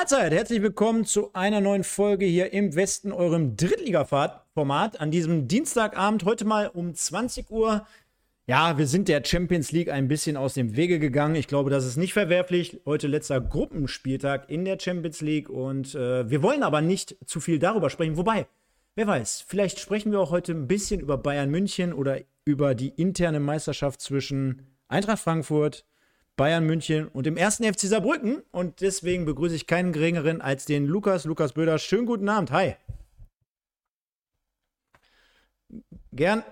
Mahlzeit, herzlich willkommen zu einer neuen Folge hier im Westen, eurem Drittliga-Format an diesem Dienstagabend, heute mal um 20 Uhr. Ja, wir sind der Champions League ein bisschen aus dem Wege gegangen. Ich glaube, das ist nicht verwerflich. Heute letzter Gruppenspieltag in der Champions League und äh, wir wollen aber nicht zu viel darüber sprechen. Wobei, wer weiß, vielleicht sprechen wir auch heute ein bisschen über Bayern München oder über die interne Meisterschaft zwischen Eintracht Frankfurt, Bayern München und dem ersten FC Saarbrücken. Und deswegen begrüße ich keinen geringeren als den Lukas, Lukas Böder. Schönen guten Abend. Hi. Gern.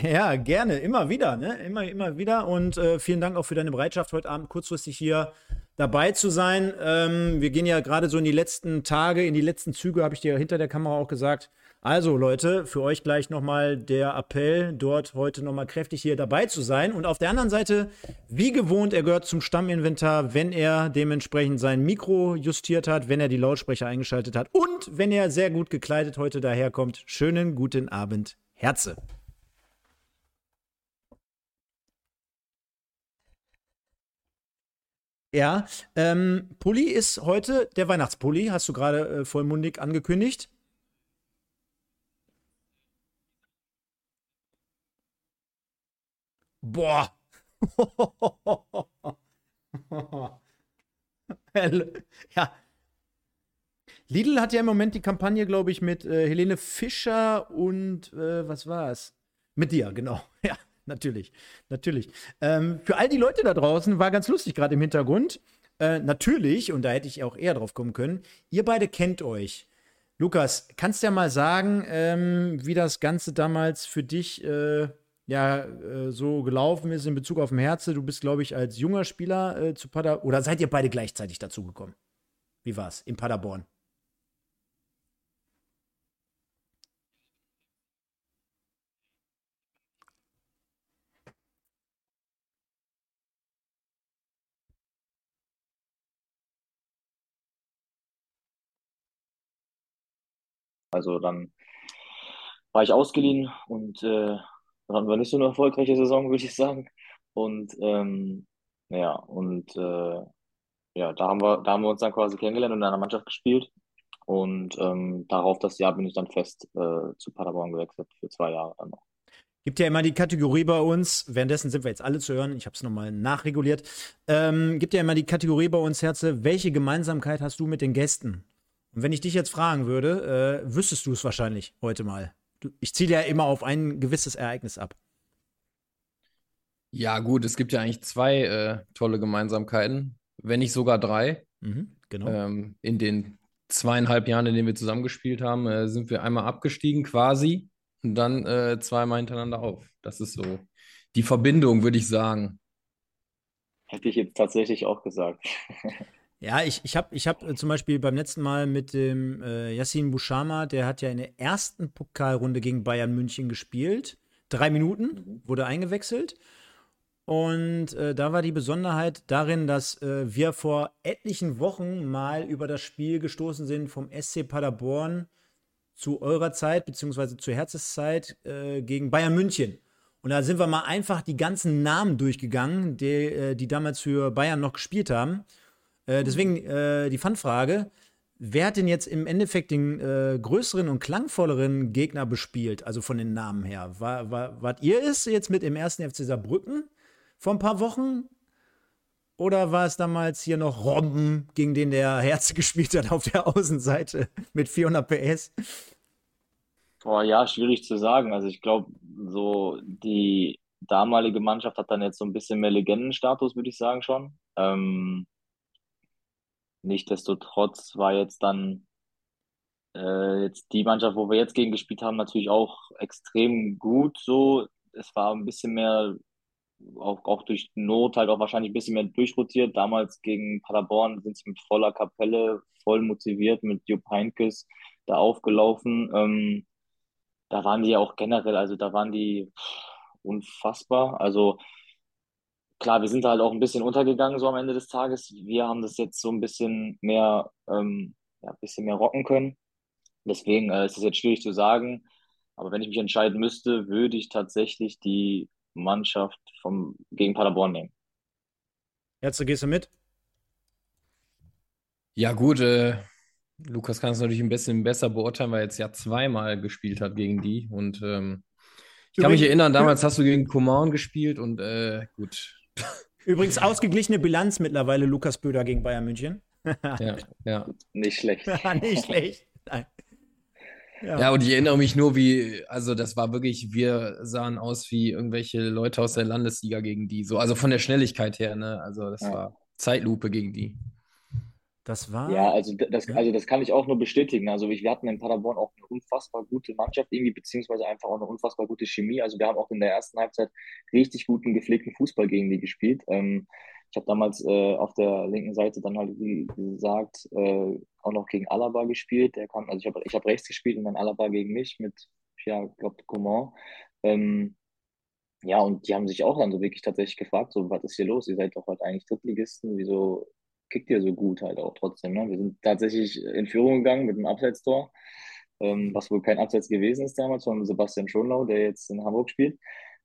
Ja, gerne, immer wieder, ne? Immer, immer wieder. Und äh, vielen Dank auch für deine Bereitschaft, heute Abend kurzfristig hier dabei zu sein. Ähm, wir gehen ja gerade so in die letzten Tage, in die letzten Züge, habe ich dir hinter der Kamera auch gesagt. Also Leute, für euch gleich nochmal der Appell, dort heute nochmal kräftig hier dabei zu sein. Und auf der anderen Seite, wie gewohnt, er gehört zum Stamminventar, wenn er dementsprechend sein Mikro justiert hat, wenn er die Lautsprecher eingeschaltet hat und wenn er sehr gut gekleidet heute daherkommt. Schönen guten Abend, Herze. Ja, ähm, Pulli ist heute der Weihnachtspulli, hast du gerade äh, vollmundig angekündigt. Boah. ja. Lidl hat ja im Moment die Kampagne, glaube ich, mit äh, Helene Fischer und äh, was war es? Mit dir, genau. Ja, natürlich. Natürlich. Ähm, für all die Leute da draußen war ganz lustig gerade im Hintergrund. Äh, natürlich, und da hätte ich auch eher drauf kommen können, ihr beide kennt euch. Lukas, kannst du ja mal sagen, ähm, wie das Ganze damals für dich äh, ja äh, so gelaufen ist in Bezug auf den Herze. Du bist, glaube ich, als junger Spieler äh, zu Paderborn. Oder seid ihr beide gleichzeitig dazugekommen? Wie war es in Paderborn? Also dann war ich ausgeliehen und äh, hatten wir nicht so eine erfolgreiche Saison, würde ich sagen. Und ähm, ja, und äh, ja, da haben wir, da haben wir uns dann quasi kennengelernt und in einer Mannschaft gespielt. Und ähm, darauf das Jahr bin ich dann fest äh, zu Paderborn gewechselt für zwei Jahre dann noch. Gibt ja immer die Kategorie bei uns, währenddessen sind wir jetzt alle zu hören, ich habe es nochmal nachreguliert. Ähm, gibt ja immer die Kategorie bei uns, Herze, welche Gemeinsamkeit hast du mit den Gästen? Und wenn ich dich jetzt fragen würde, äh, wüsstest du es wahrscheinlich heute mal ich ziele ja immer auf ein gewisses Ereignis ab. Ja, gut, es gibt ja eigentlich zwei äh, tolle Gemeinsamkeiten, wenn nicht sogar drei. Mhm, genau. Ähm, in den zweieinhalb Jahren, in denen wir zusammengespielt haben, äh, sind wir einmal abgestiegen quasi und dann äh, zweimal hintereinander auf. Das ist so die Verbindung, würde ich sagen. Hätte ich jetzt tatsächlich auch gesagt. Ja, ich, ich habe ich hab äh, zum Beispiel beim letzten Mal mit dem äh, Yassin Bouchama, der hat ja in der ersten Pokalrunde gegen Bayern München gespielt. Drei Minuten, mhm. wurde eingewechselt. Und äh, da war die Besonderheit darin, dass äh, wir vor etlichen Wochen mal über das Spiel gestoßen sind vom SC Paderborn zu eurer Zeit, beziehungsweise zur Herzeszeit äh, gegen Bayern München. Und da sind wir mal einfach die ganzen Namen durchgegangen, die, äh, die damals für Bayern noch gespielt haben. Äh, deswegen äh, die Fanfrage: Wer hat denn jetzt im Endeffekt den äh, größeren und klangvolleren Gegner bespielt, also von den Namen her? War, war, wart ihr es jetzt mit im ersten FC Saarbrücken vor ein paar Wochen? Oder war es damals hier noch Robben, gegen den der Herz gespielt hat auf der Außenseite mit 400 PS? Boah, ja, schwierig zu sagen. Also ich glaube, so die damalige Mannschaft hat dann jetzt so ein bisschen mehr Legendenstatus, würde ich sagen schon. Ähm, Nichtsdestotrotz war jetzt dann äh, jetzt die Mannschaft, wo wir jetzt gegen gespielt haben, natürlich auch extrem gut so. Es war ein bisschen mehr, auch, auch durch Not halt auch wahrscheinlich ein bisschen mehr durchrotiert. Damals gegen Paderborn sind sie mit voller Kapelle, voll motiviert mit Jupp Heynckes da aufgelaufen. Ähm, da waren die ja auch generell, also da waren die unfassbar. Also klar, wir sind halt auch ein bisschen untergegangen so am Ende des Tages. Wir haben das jetzt so ein bisschen mehr, ähm, ja, ein bisschen mehr rocken können. Deswegen äh, ist es jetzt schwierig zu sagen. Aber wenn ich mich entscheiden müsste, würde ich tatsächlich die Mannschaft vom, gegen Paderborn nehmen. Jetzt gehst du mit? Ja, gut, äh, Lukas kann es natürlich ein bisschen besser beurteilen, weil er jetzt ja zweimal gespielt hat gegen die. Und ähm, ich kann mich erinnern, damals hast du gegen Coman gespielt und äh, gut. Übrigens ausgeglichene Bilanz mittlerweile Lukas Böder gegen Bayern München. Ja, ja. Nicht schlecht. Nicht schlecht. Nein. Ja. Ja, und ich erinnere mich nur, wie, also das war wirklich, wir sahen aus wie irgendwelche Leute aus der Landesliga gegen die. So, also von der Schnelligkeit her, ne? Also das Ja. war Zeitlupe gegen die. Das war. Ja, also das, Ja. also das kann ich auch nur bestätigen. Also wir hatten in Paderborn auch eine unfassbar gute Mannschaft irgendwie, beziehungsweise einfach auch eine unfassbar gute Chemie. Also wir haben auch in der ersten Halbzeit richtig guten, gepflegten Fußball gegen die gespielt. Ähm, ich habe damals äh, auf der linken Seite dann halt, wie gesagt, äh, auch noch gegen Alaba gespielt. Der kam, also ich habe ich hab rechts gespielt und dann Alaba gegen mich mit, ja, ich glaube, Coman. Ähm, ja, und die haben sich auch dann so wirklich tatsächlich gefragt, so, was ist hier los? Ihr seid doch heute eigentlich Drittligisten, wieso kickt ihr so gut halt auch trotzdem, ne? Wir sind tatsächlich in Führung gegangen mit einem Abseitstor, ähm, was wohl kein Abseits gewesen ist damals von Sebastian Schonlau, der jetzt in Hamburg spielt.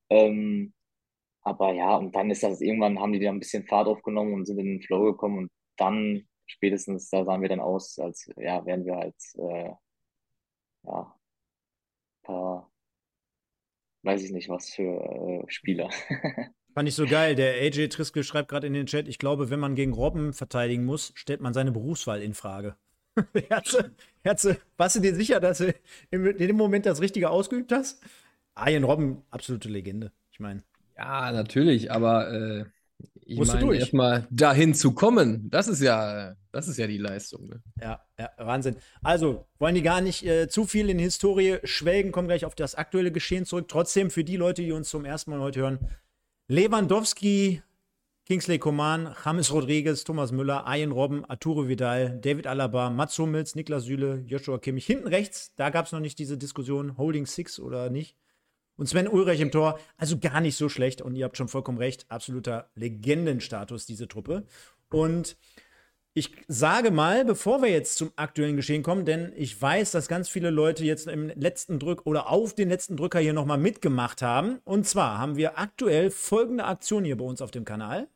Ähm, aber ja, und dann ist das irgendwann, haben die da ein bisschen Fahrt aufgenommen und sind in den Flow gekommen und dann spätestens, da sahen wir dann aus, als ja, wären wir halt äh, ja, paar, weiß ich nicht, was für äh, Spieler. Fand ich so geil. Der AJ Triskel schreibt gerade in den Chat, ich glaube, wenn man gegen Robben verteidigen muss, stellt man seine Berufswahl in Frage. Herze, Herze, warst du dir sicher, dass du in dem Moment das Richtige ausgeübt hast? Arjen Robben, absolute Legende. Ich meine, Ja, natürlich, aber äh, ich meine, durch. erstmal dahin zu kommen, das ist ja, das ist ja die Leistung. Ne? ja, ja, Wahnsinn. Also, wollen die gar nicht äh, zu viel in die Historie schwelgen, kommen gleich auf das aktuelle Geschehen zurück. Trotzdem für die Leute, die uns zum ersten Mal heute hören, Lewandowski, Kingsley Coman, James Rodriguez, Thomas Müller, Arjen Robben, Arturo Vidal, David Alaba, Mats Hummels, Niklas Süle, Joshua Kimmich. Hinten rechts, da gab es noch nicht diese Diskussion, Holding Six oder nicht. Und Sven Ulreich im Tor, also gar nicht so schlecht. Und ihr habt schon vollkommen recht, absoluter Legendenstatus, diese Truppe. Und ich sage mal, bevor wir jetzt zum aktuellen Geschehen kommen, denn ich weiß, dass ganz viele Leute jetzt im letzten Drück oder auf den letzten Drücker hier nochmal mitgemacht haben. Und zwar haben wir aktuell folgende Aktion hier bei uns auf dem Kanal.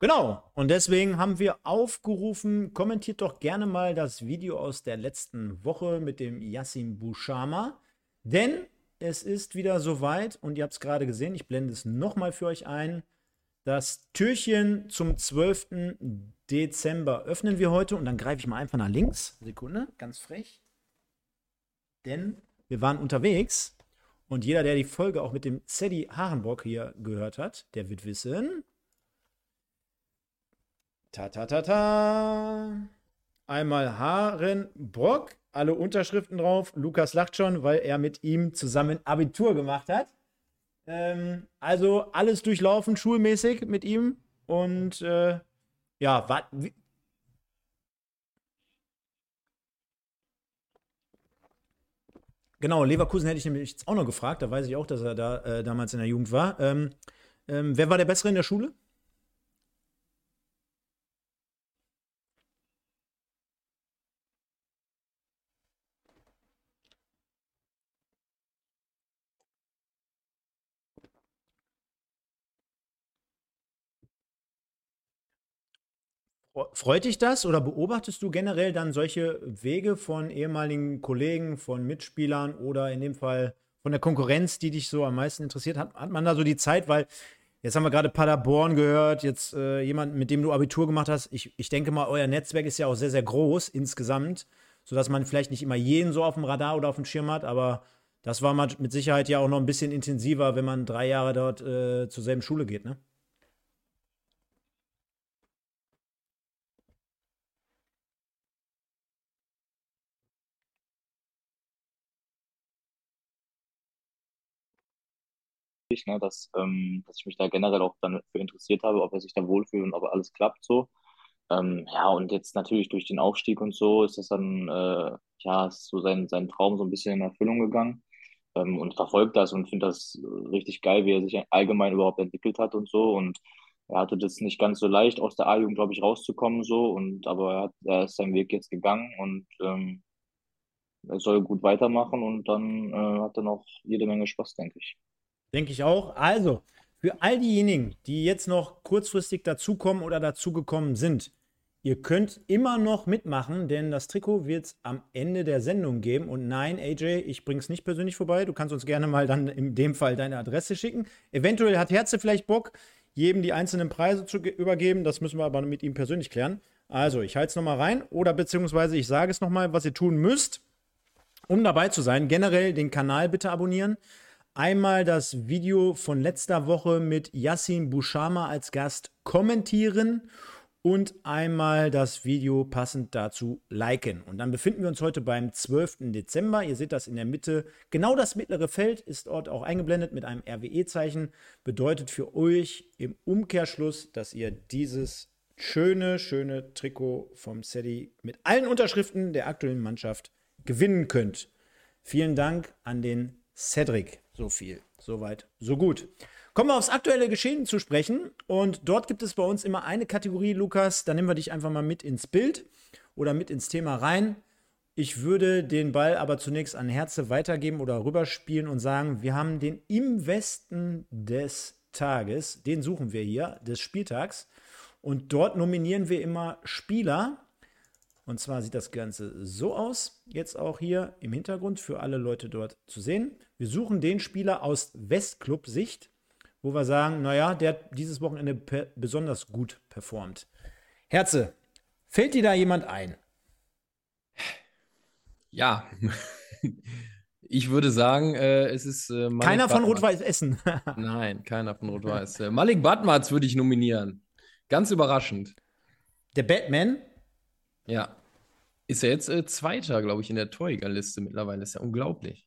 Genau. Und deswegen haben wir aufgerufen, kommentiert doch gerne mal das Video aus der letzten Woche mit dem Yassin Bouchama. Denn es ist wieder soweit und ihr habt es gerade gesehen, ich blende es nochmal für euch ein. Das Türchen zum 12. Dezember öffnen wir heute und dann greife ich mal einfach nach links. Sekunde, ganz frech. Denn wir waren unterwegs und jeder, der die Folge auch mit dem Zeddy Harenbock hier gehört hat, der wird wissen, Ta ta ta ta. Einmal Harenbrock, alle Unterschriften drauf. Lukas lacht schon, weil er mit ihm zusammen Abitur gemacht hat. Ähm, also alles durchlaufen, schulmäßig mit ihm. Und äh, ja, wat, Genau, Leverkusen hätte ich nämlich jetzt auch noch gefragt. Da weiß ich auch, dass er da äh, damals in der Jugend war. Ähm, ähm, wer war der Bessere in der Schule? Freut dich das oder beobachtest du generell dann solche Wege von ehemaligen Kollegen, von Mitspielern oder in dem Fall von der Konkurrenz, die dich so am meisten interessiert? Hat, hat man da so die Zeit, weil jetzt haben wir gerade Paderborn gehört, jetzt äh, jemand, mit dem du Abitur gemacht hast. Ich, ich denke mal, euer Netzwerk ist ja auch sehr, sehr groß insgesamt, sodass man vielleicht nicht immer jeden so auf dem Radar oder auf dem Schirm hat, aber das war mit Sicherheit ja auch noch ein bisschen intensiver, wenn man drei Jahre dort äh, zur selben Schule geht, ne? Ne, dass, ähm, dass ich mich da generell auch dann für interessiert habe, ob er sich da wohlfühlt und ob alles klappt so. Ähm, ja, und jetzt natürlich durch den Aufstieg und so ist das dann, äh, ja, ist so sein, sein Traum so ein bisschen in Erfüllung gegangen. Ähm, und verfolgt das und finde das richtig geil, wie er sich allgemein überhaupt entwickelt hat und so. Und er hatte das nicht ganz so leicht, aus der A-Jugend, glaube ich, rauszukommen so. Und aber er, hat, er ist seinen Weg jetzt gegangen und ähm, er soll gut weitermachen und dann äh, hat er noch jede Menge Spaß, denke ich. Denke ich auch. Also, für all diejenigen, die jetzt noch kurzfristig dazukommen oder dazugekommen sind, ihr könnt immer noch mitmachen, denn das Trikot wird es am Ende der Sendung geben. Und nein, AJ, ich bringe es nicht persönlich vorbei. Du kannst uns gerne mal dann in dem Fall deine Adresse schicken. Eventuell hat Herze vielleicht Bock, jedem die einzelnen Preise zu übergeben. Das müssen wir aber mit ihm persönlich klären. Also, ich halte es nochmal rein oder beziehungsweise ich sage es nochmal, was ihr tun müsst, um dabei zu sein. Generell den Kanal bitte abonnieren. Einmal das Video von letzter Woche mit Yassin Bushama als Gast kommentieren und einmal das Video passend dazu liken. Und dann befinden wir uns heute beim 12. Dezember. Ihr seht das in der Mitte. Genau das mittlere Feld ist dort auch eingeblendet mit einem RWE-Zeichen. Bedeutet für euch im Umkehrschluss, dass ihr dieses schöne, schöne Trikot vom SEDI mit allen Unterschriften der aktuellen Mannschaft gewinnen könnt. Vielen Dank an den Cedric. So viel. Soweit, so gut. Kommen wir aufs aktuelle Geschehen zu sprechen. Und dort gibt es bei uns immer eine Kategorie, Lukas. Da nehmen wir dich einfach mal mit ins Bild oder mit ins Thema rein. Ich würde den Ball aber zunächst an Herze weitergeben oder rüberspielen und sagen, wir haben den im Westen des Tages, den suchen wir hier, des Spieltags. Und dort nominieren wir immer Spieler. Und zwar sieht das Ganze so aus, jetzt auch hier im Hintergrund für alle Leute dort zu sehen. Wir suchen den Spieler aus Westclub-Sicht, wo wir sagen, naja, der hat dieses Wochenende besonders gut performt. Herze, fällt dir da jemand ein? Ja, ich würde sagen, äh, es ist. Äh, keiner von Rot-Weiß Essen. Nein, keiner von Rot-Weiß. Äh, Malik Batmatz würde ich nominieren. Ganz überraschend. Der Batman? Ja. Ist er jetzt äh, Zweiter, glaube ich, in der Torjägerliste mittlerweile. Ist ja unglaublich.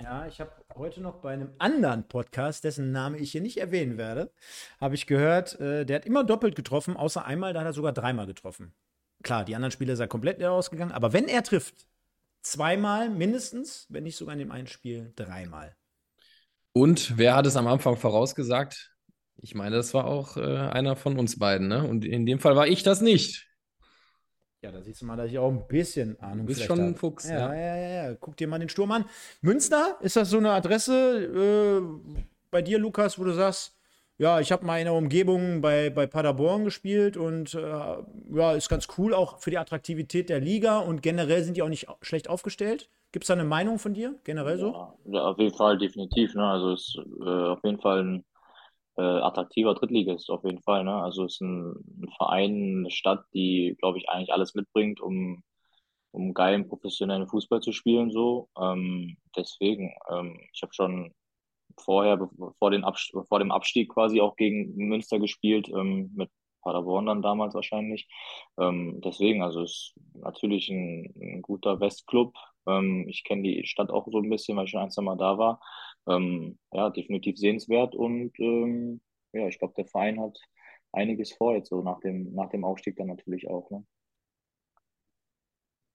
Ja, ich habe heute noch bei einem anderen Podcast, dessen Name ich hier nicht erwähnen werde, habe ich gehört, äh, der hat immer doppelt getroffen, außer einmal, da hat er sogar dreimal getroffen. Klar, die anderen Spiele sind komplett leer ausgegangen, aber wenn er trifft, zweimal mindestens, wenn nicht sogar in dem einen Spiel dreimal. Und wer hat es am Anfang vorausgesagt? Ich meine, das war auch äh, einer von uns beiden, ne? Und in dem Fall war ich das nicht. Ja, da siehst du mal, dass ich auch ein bisschen Ahnung habe. Du bist schon ein Fuchs. Ja, ja, ja, ja, Guck dir mal den Sturm an. Münster, ist das so eine Adresse äh, bei dir, Lukas, wo du sagst, ja, ich habe mal in der Umgebung bei, bei Paderborn gespielt und äh, ja, ist ganz cool, auch für die Attraktivität der Liga und generell sind die auch nicht schlecht aufgestellt. Gibt es da eine Meinung von dir, generell so? Ja, ja auf jeden Fall, definitiv. Ne? Also ist äh, auf jeden Fall ein äh, attraktiver Drittligist auf jeden Fall. Ne? Also es ist ein, ein Verein, eine Stadt, die, glaube ich, eigentlich alles mitbringt, um, um geilen professionellen Fußball zu spielen. So. Ähm, deswegen, ähm, ich habe schon vorher, vor, den vor dem Abstieg quasi auch gegen Münster gespielt, ähm, mit Paderborn dann damals wahrscheinlich. Ähm, deswegen, also es ist natürlich ein, ein guter Westclub. Ähm, ich kenne die Stadt auch so ein bisschen, weil ich schon ein, zwei Mal da war ähm, ja, definitiv sehenswert und ähm, ja, ich glaube, der Verein hat einiges vor jetzt so nach dem, nach dem Aufstieg dann natürlich auch. Ne?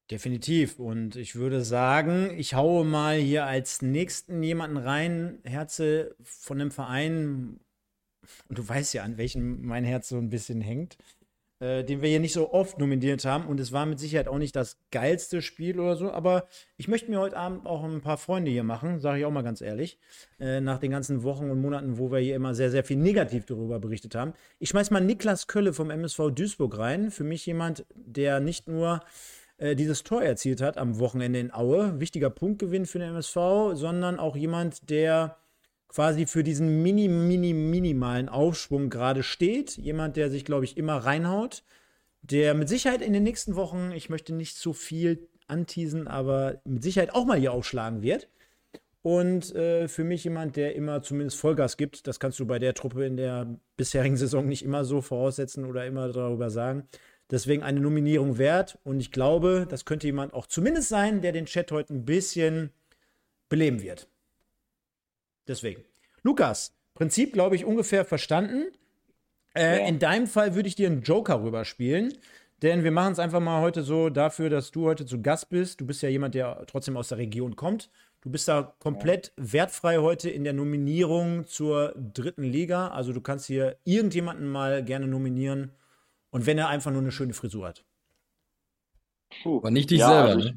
Definitiv. Und ich würde sagen, ich haue mal hier als nächsten jemanden rein, Herze von dem Verein. Und du weißt ja, an welchem mein Herz so ein bisschen hängt äh, den wir hier nicht so oft nominiert haben. Und es war mit Sicherheit auch nicht das geilste Spiel oder so. Aber ich möchte mir heute Abend auch ein paar Freunde hier machen, sage ich auch mal ganz ehrlich. Äh, nach den ganzen Wochen und Monaten, wo wir hier immer sehr, sehr viel negativ darüber berichtet haben. Ich schmeiß mal Niklas Kölle vom MSV Duisburg rein. Für mich jemand, der nicht nur äh, dieses Tor erzielt hat am Wochenende in Aue, wichtiger Punktgewinn für den MSV, sondern auch jemand, der quasi für diesen mini, mini, minimalen Aufschwung gerade steht. Jemand, der sich, glaube ich, immer reinhaut. Der mit Sicherheit in den nächsten Wochen, ich möchte nicht zu viel anteasen, aber mit Sicherheit auch mal hier aufschlagen wird. Und äh, für mich jemand, der immer zumindest Vollgas gibt. Das kannst du bei der Truppe in der bisherigen Saison nicht immer so voraussetzen oder immer darüber sagen. Deswegen eine Nominierung wert. Und ich glaube, das könnte jemand auch zumindest sein, der den Chat heute ein bisschen beleben wird. Deswegen. Lukas, Prinzip, glaube ich, ungefähr verstanden. Äh, ja. In deinem Fall würde ich dir einen Joker rüberspielen. Denn wir machen es einfach mal heute so dafür, dass du heute zu Gast bist. Du bist ja jemand, der trotzdem aus der Region kommt. Du bist da komplett wertfrei heute in der Nominierung zur dritten Liga. Also du kannst hier irgendjemanden mal gerne nominieren. Und wenn er einfach nur eine schöne Frisur hat. Puh. Aber nicht dich ja, selber, also ich,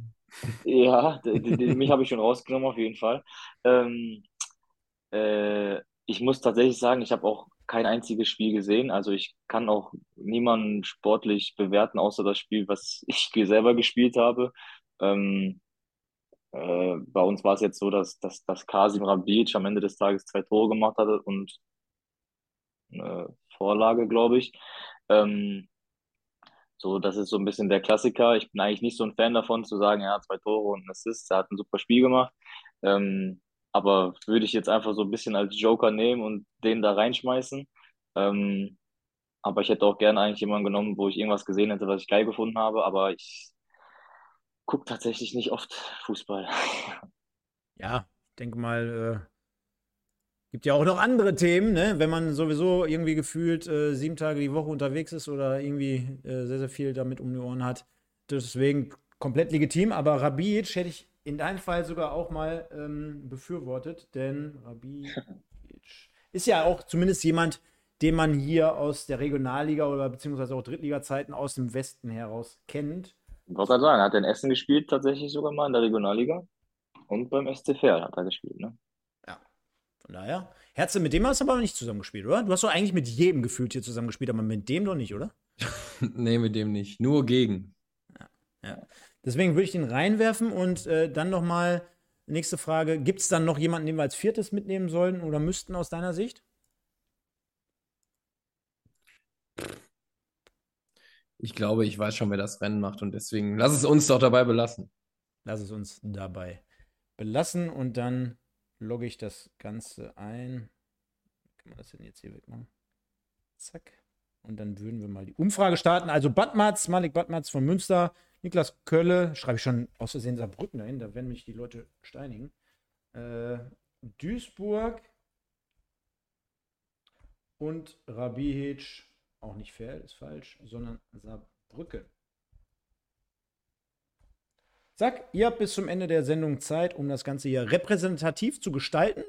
Ja, mich habe ich schon rausgenommen auf jeden Fall. Ähm, äh, ich muss tatsächlich sagen, ich habe auch kein einziges Spiel gesehen. Also ich kann auch niemanden sportlich bewerten, außer das Spiel, was ich selber gespielt habe. Ähm, äh, bei uns war es jetzt so, dass, dass, dass Kasim Rabic am Ende des Tages zwei Tore gemacht hatte und eine Vorlage, glaube ich. Ähm, So, das ist so ein bisschen der Klassiker. Ich bin eigentlich nicht so ein Fan davon, zu sagen, ja, zwei Tore und ein Assist, er hat ein super Spiel gemacht. Ähm, aber würde ich jetzt einfach so ein bisschen als Joker nehmen und den da reinschmeißen. Ähm, aber ich hätte auch gerne eigentlich jemanden genommen, wo ich irgendwas gesehen hätte, was ich geil gefunden habe. Aber ich gucke tatsächlich nicht oft Fußball. Ja, ich denke mal, äh, gibt ja auch noch andere Themen, ne? Wenn man sowieso irgendwie gefühlt äh, sieben Tage die Woche unterwegs ist oder irgendwie äh, sehr, sehr viel damit um die Ohren hat. Deswegen komplett legitim, aber Rabic hätte ich in deinem Fall sogar auch mal ähm, befürwortet, denn Rabic ist ja auch zumindest jemand, den man hier aus der Regionalliga oder beziehungsweise auch Drittliga-Zeiten aus dem Westen heraus kennt. Ich wollte gerade sagen, er hat in Essen gespielt, tatsächlich sogar mal in der Regionalliga. Und beim SC Verl hat er gespielt, ne? Ja, von daher. Herze, mit dem hast du aber nicht zusammengespielt, oder? Du hast doch eigentlich mit jedem gefühlt hier zusammengespielt, aber mit dem doch nicht, oder? Nee, mit dem nicht. Nur gegen. Ja. Deswegen würde ich den reinwerfen und äh, dann noch mal nächste Frage: Gibt es dann noch jemanden, den wir als viertes mitnehmen sollen oder müssten aus deiner Sicht? Ich glaube, ich weiß schon, wer das Rennen macht und deswegen lass es uns doch dabei belassen. Lass es uns dabei belassen und dann logge ich das Ganze ein. Kann man das denn jetzt hier wegmachen? Zack. Und dann würden wir mal die Umfrage starten. Also Badmatz, Malik Badmatz von Münster, Niklas Kölle, schreibe ich schon aus Versehen Saarbrücken dahin, da werden mich die Leute steinigen. Äh, Duisburg und Rabihic, auch nicht fair, ist falsch, sondern Saarbrücken. Zack, ihr habt bis zum Ende der Sendung Zeit, um das Ganze hier repräsentativ zu gestalten.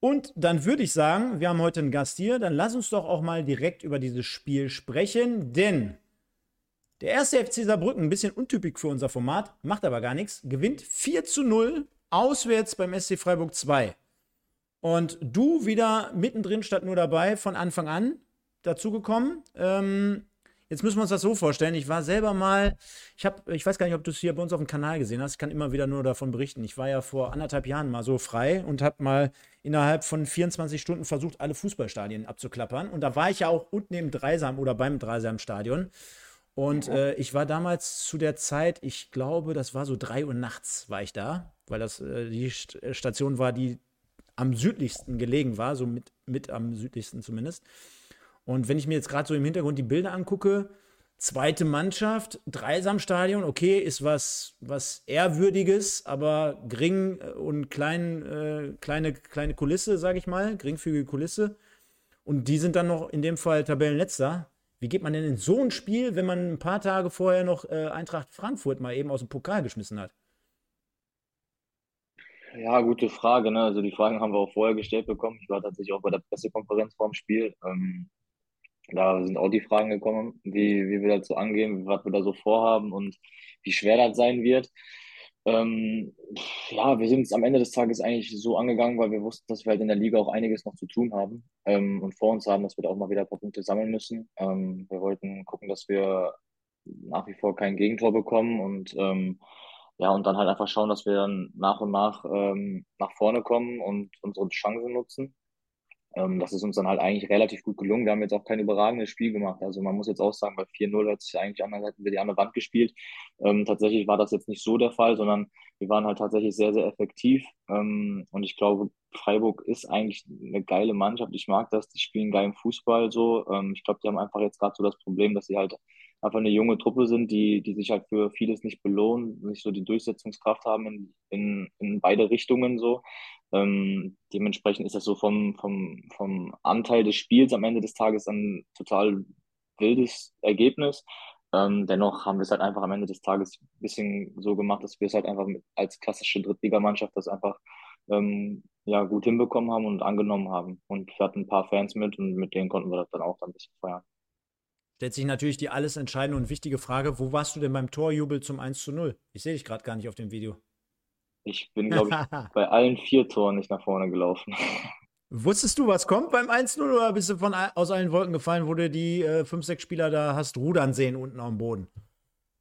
Und dann würde ich sagen, wir haben heute einen Gast hier, dann lass uns doch auch mal direkt über dieses Spiel sprechen, denn der erste FC Saarbrücken, ein bisschen untypisch für unser Format, macht aber gar nichts, gewinnt 4 zu 0 auswärts beim SC Freiburg 2. Und du wieder mittendrin statt nur dabei von Anfang an dazugekommen. Ähm, jetzt müssen wir uns das so vorstellen. Ich war selber mal, ich habe, ich weiß gar nicht, ob du es hier bei uns auf dem Kanal gesehen hast. Ich kann immer wieder nur davon berichten. Ich war ja vor anderthalb Jahren mal so frei und habe mal innerhalb von 24 Stunden versucht, alle Fußballstadien abzuklappern. Und da war ich ja auch unten im Dreisam oder beim Dreisam-Stadion. Und äh, ich war damals zu der Zeit, ich glaube, das war so drei Uhr nachts, war ich da, weil das äh, die St Station war, die am südlichsten gelegen war, so mit, mit am südlichsten zumindest. Und wenn ich mir jetzt gerade so im Hintergrund die Bilder angucke, zweite Mannschaft, Dreisamstadion, okay, ist was, was Ehrwürdiges, aber gering und klein, äh, kleine, kleine Kulisse, sage ich mal, geringfügige Kulisse. Und die sind dann noch in dem Fall Tabellenletzter. Wie geht man denn in so ein Spiel, wenn man ein paar Tage vorher noch äh, Eintracht Frankfurt mal eben aus dem Pokal geschmissen hat? Ja, gute Frage, ne? Also die Fragen haben wir auch vorher gestellt bekommen. Ich war tatsächlich auch bei der Pressekonferenz vor dem Spiel. Ähm, da sind auch die Fragen gekommen, wie, wie wir dazu angehen, was wir da so vorhaben und wie schwer das sein wird. Ähm, ja, wir sind es am Ende des Tages eigentlich so angegangen, weil wir wussten, dass wir halt in der Liga auch einiges noch zu tun haben ähm, und vor uns haben, dass wir da auch mal wieder ein paar Punkte sammeln müssen. Ähm, wir wollten gucken, dass wir nach wie vor kein Gegentor bekommen und ähm, ja, und dann halt einfach schauen, dass wir dann nach und nach ähm, nach vorne kommen und unsere Chancen nutzen. Ähm, das ist uns dann halt eigentlich relativ gut gelungen. Wir haben jetzt auch kein überragendes Spiel gemacht. Also man muss jetzt auch sagen, bei 4-0 hört sich eigentlich an, als hätten wir die an der Wand gespielt. Ähm, tatsächlich war das jetzt nicht so der Fall, sondern wir waren halt tatsächlich sehr, sehr effektiv. Ähm, und ich glaube, Freiburg ist eigentlich eine geile Mannschaft. Ich mag das. Die spielen geilen Fußball so. Ähm, ich glaube, die haben einfach jetzt gerade so das Problem, dass sie halt einfach eine junge Truppe sind, die, die sich halt für vieles nicht belohnen, nicht so die Durchsetzungskraft haben in, in, in beide Richtungen so. Ähm, dementsprechend ist das so vom, vom, vom Anteil des Spiels am Ende des Tages ein total wildes Ergebnis. Ähm, dennoch haben wir es halt einfach am Ende des Tages ein bisschen so gemacht, dass wir es halt einfach mit, als klassische Drittligamannschaft das einfach ähm, ja, gut hinbekommen haben und angenommen haben. Und wir hatten ein paar Fans mit und mit denen konnten wir das dann auch dann ein bisschen feiern. Stellt sich natürlich die alles entscheidende und wichtige Frage, wo warst du denn beim Torjubel zum 1 zu 0? Ich sehe dich gerade gar nicht auf dem Video. Ich bin, glaube ich, bei allen vier Toren nicht nach vorne gelaufen. Wusstest du, was kommt beim 1-0 oder bist du von, aus allen Wolken gefallen, wo du die äh, fünf, sechs Spieler da hast rudern sehen unten am Boden?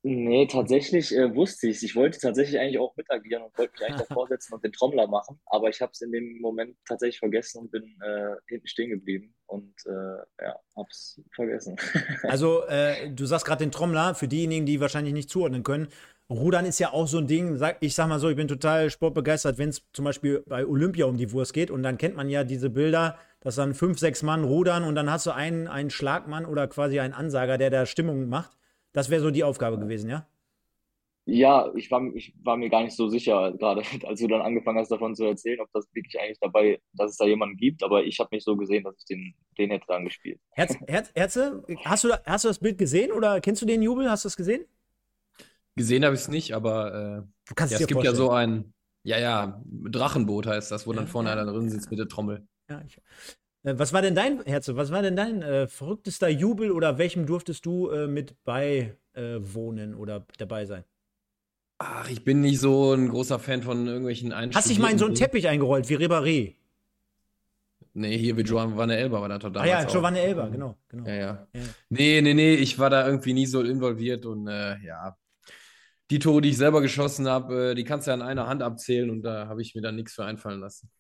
Nee, tatsächlich äh, wusste ich es. Ich wollte tatsächlich eigentlich auch mitagieren und wollte mich eigentlich davor setzen und den Trommler machen, aber ich habe es in dem Moment tatsächlich vergessen und bin äh, hinten stehen geblieben und äh, ja, hab's vergessen. also, äh, du sagst gerade den Trommler, für diejenigen, die wahrscheinlich nicht zuordnen können. Rudern ist ja auch so ein Ding, sag, ich sag mal so, ich bin total sportbegeistert, wenn es zum Beispiel bei Olympia um die Wurst geht und dann kennt man ja diese Bilder, dass dann fünf, sechs Mann rudern und dann hast du einen, einen Schlagmann oder quasi einen Ansager, der da Stimmung macht. Das wäre so die Aufgabe gewesen, ja? Ja, ich war, ich war mir gar nicht so sicher, gerade als du dann angefangen hast, davon zu erzählen, ob das wirklich eigentlich dabei, dass es da jemanden gibt, aber ich habe mich so gesehen, dass ich den, den hätte dann gespielt. Herz, Herz, Herze, hast du, hast du das Bild gesehen oder kennst du den Jubel? Hast du das gesehen? Gesehen habe ich es nicht, aber äh, du kannst ja, es es gibt ja so ein, ja, ja, Drachenboot heißt das, wo ja, dann vorne ja. einer drin sitzt mit der Trommel. Ja, ich, äh, was war denn dein, Herze, was war denn dein äh, verrücktester Jubel oder welchem durftest du äh, mit beiwohnen äh, oder dabei sein? Ach, ich bin nicht so ein großer Fan von irgendwelchen Einstellungen. Hast dich mal in so einen Teppich eingerollt, wie Ribéry? Nee, hier wie Giovanni Elba war da total. Ah ja, Giovanni Elba, genau, genau. Ja, ja, ja. Nee, nee, nee, ich war da irgendwie nie so involviert und äh, ja. Die Tore, die ich selber geschossen habe, äh, die kannst du ja an einer Hand abzählen und da habe ich mir dann nichts für einfallen lassen.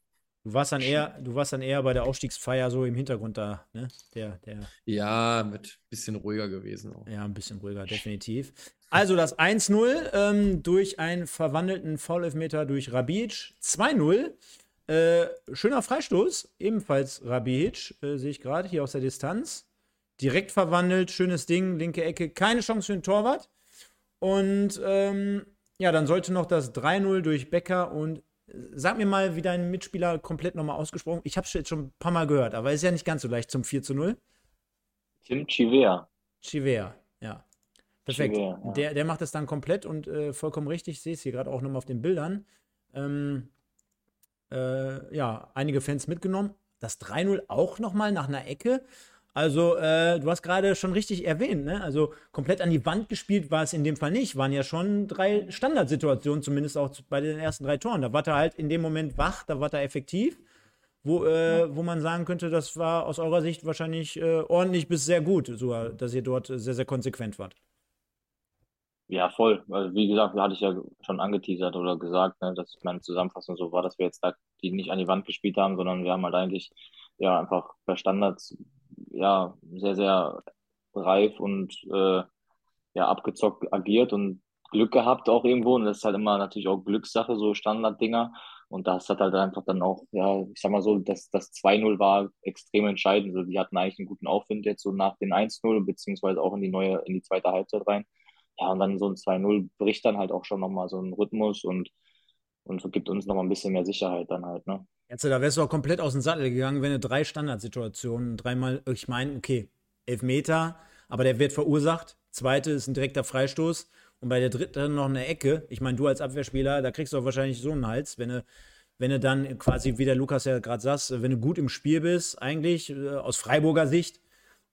Du warst dann eher, du warst dann eher bei der Aufstiegsfeier so im Hintergrund da, ne? Der, der. Ja, mit ein bisschen ruhiger gewesen auch. Ja, ein bisschen ruhiger, definitiv. Also das 1-0 ähm, durch einen verwandelten Foul-Elfmeter durch Rabic. 2-0. Äh, schöner Freistoß, ebenfalls Rabic, äh, sehe ich gerade hier aus der Distanz. Direkt verwandelt, schönes Ding, linke Ecke, keine Chance für den Torwart. Und ähm, ja, dann sollte noch das 3-0 durch Becker und Sag mir mal, wie dein Mitspieler komplett nochmal ausgesprochen. Ich habe es jetzt schon ein paar Mal gehört, aber ist ja nicht ganz so leicht zum 4 zu 0. Tim Chivea. Chivea, ja. Perfekt. Chivea, ja. Der, der macht das dann komplett und äh, vollkommen richtig. Ich sehe es hier gerade auch nochmal auf den Bildern. Ähm, äh, ja, einige Fans mitgenommen. Das 3-0 auch nochmal nach einer Ecke. Also, äh, du hast gerade schon richtig erwähnt, ne? Also komplett an die Wand gespielt war es in dem Fall nicht. Waren ja schon drei Standardsituationen, zumindest auch bei den ersten drei Toren. Da war er halt in dem Moment wach, da war er effektiv, wo, äh, wo man sagen könnte, das war aus eurer Sicht wahrscheinlich äh, ordentlich bis sehr gut, sogar, dass ihr dort sehr, sehr konsequent wart. Ja, voll. Also wie gesagt, hatte ich ja schon angeteasert oder gesagt, ne, dass meine Zusammenfassung so war, dass wir jetzt da die nicht an die Wand gespielt haben, sondern wir haben halt eigentlich ja einfach bei Standards ja, sehr, sehr reif und äh, ja, abgezockt agiert und Glück gehabt auch irgendwo. Und das ist halt immer natürlich auch Glückssache, so Standarddinger. Und das hat halt einfach dann auch, ja, ich sag mal so, das, das 2-0 war extrem entscheidend. Also die hatten eigentlich einen guten Aufwind jetzt so nach den 1-0, beziehungsweise auch in die neue, in die zweite Halbzeit rein. Ja, und dann so ein 2-0 bricht dann halt auch schon nochmal so einen Rhythmus und, und gibt uns nochmal ein bisschen mehr Sicherheit dann halt, ne? Jetzt, da wärst du auch komplett aus dem Sattel gegangen, wenn du drei Standardsituationen, dreimal, ich meine, okay, elf Meter, aber der wird verursacht. Zweite ist ein direkter Freistoß und bei der dritten noch eine Ecke. Ich meine, du als Abwehrspieler, da kriegst du auch wahrscheinlich so einen Hals, wenn du, wenn du dann quasi, wie der Lukas ja gerade sagt, wenn du gut im Spiel bist, eigentlich äh, aus Freiburger Sicht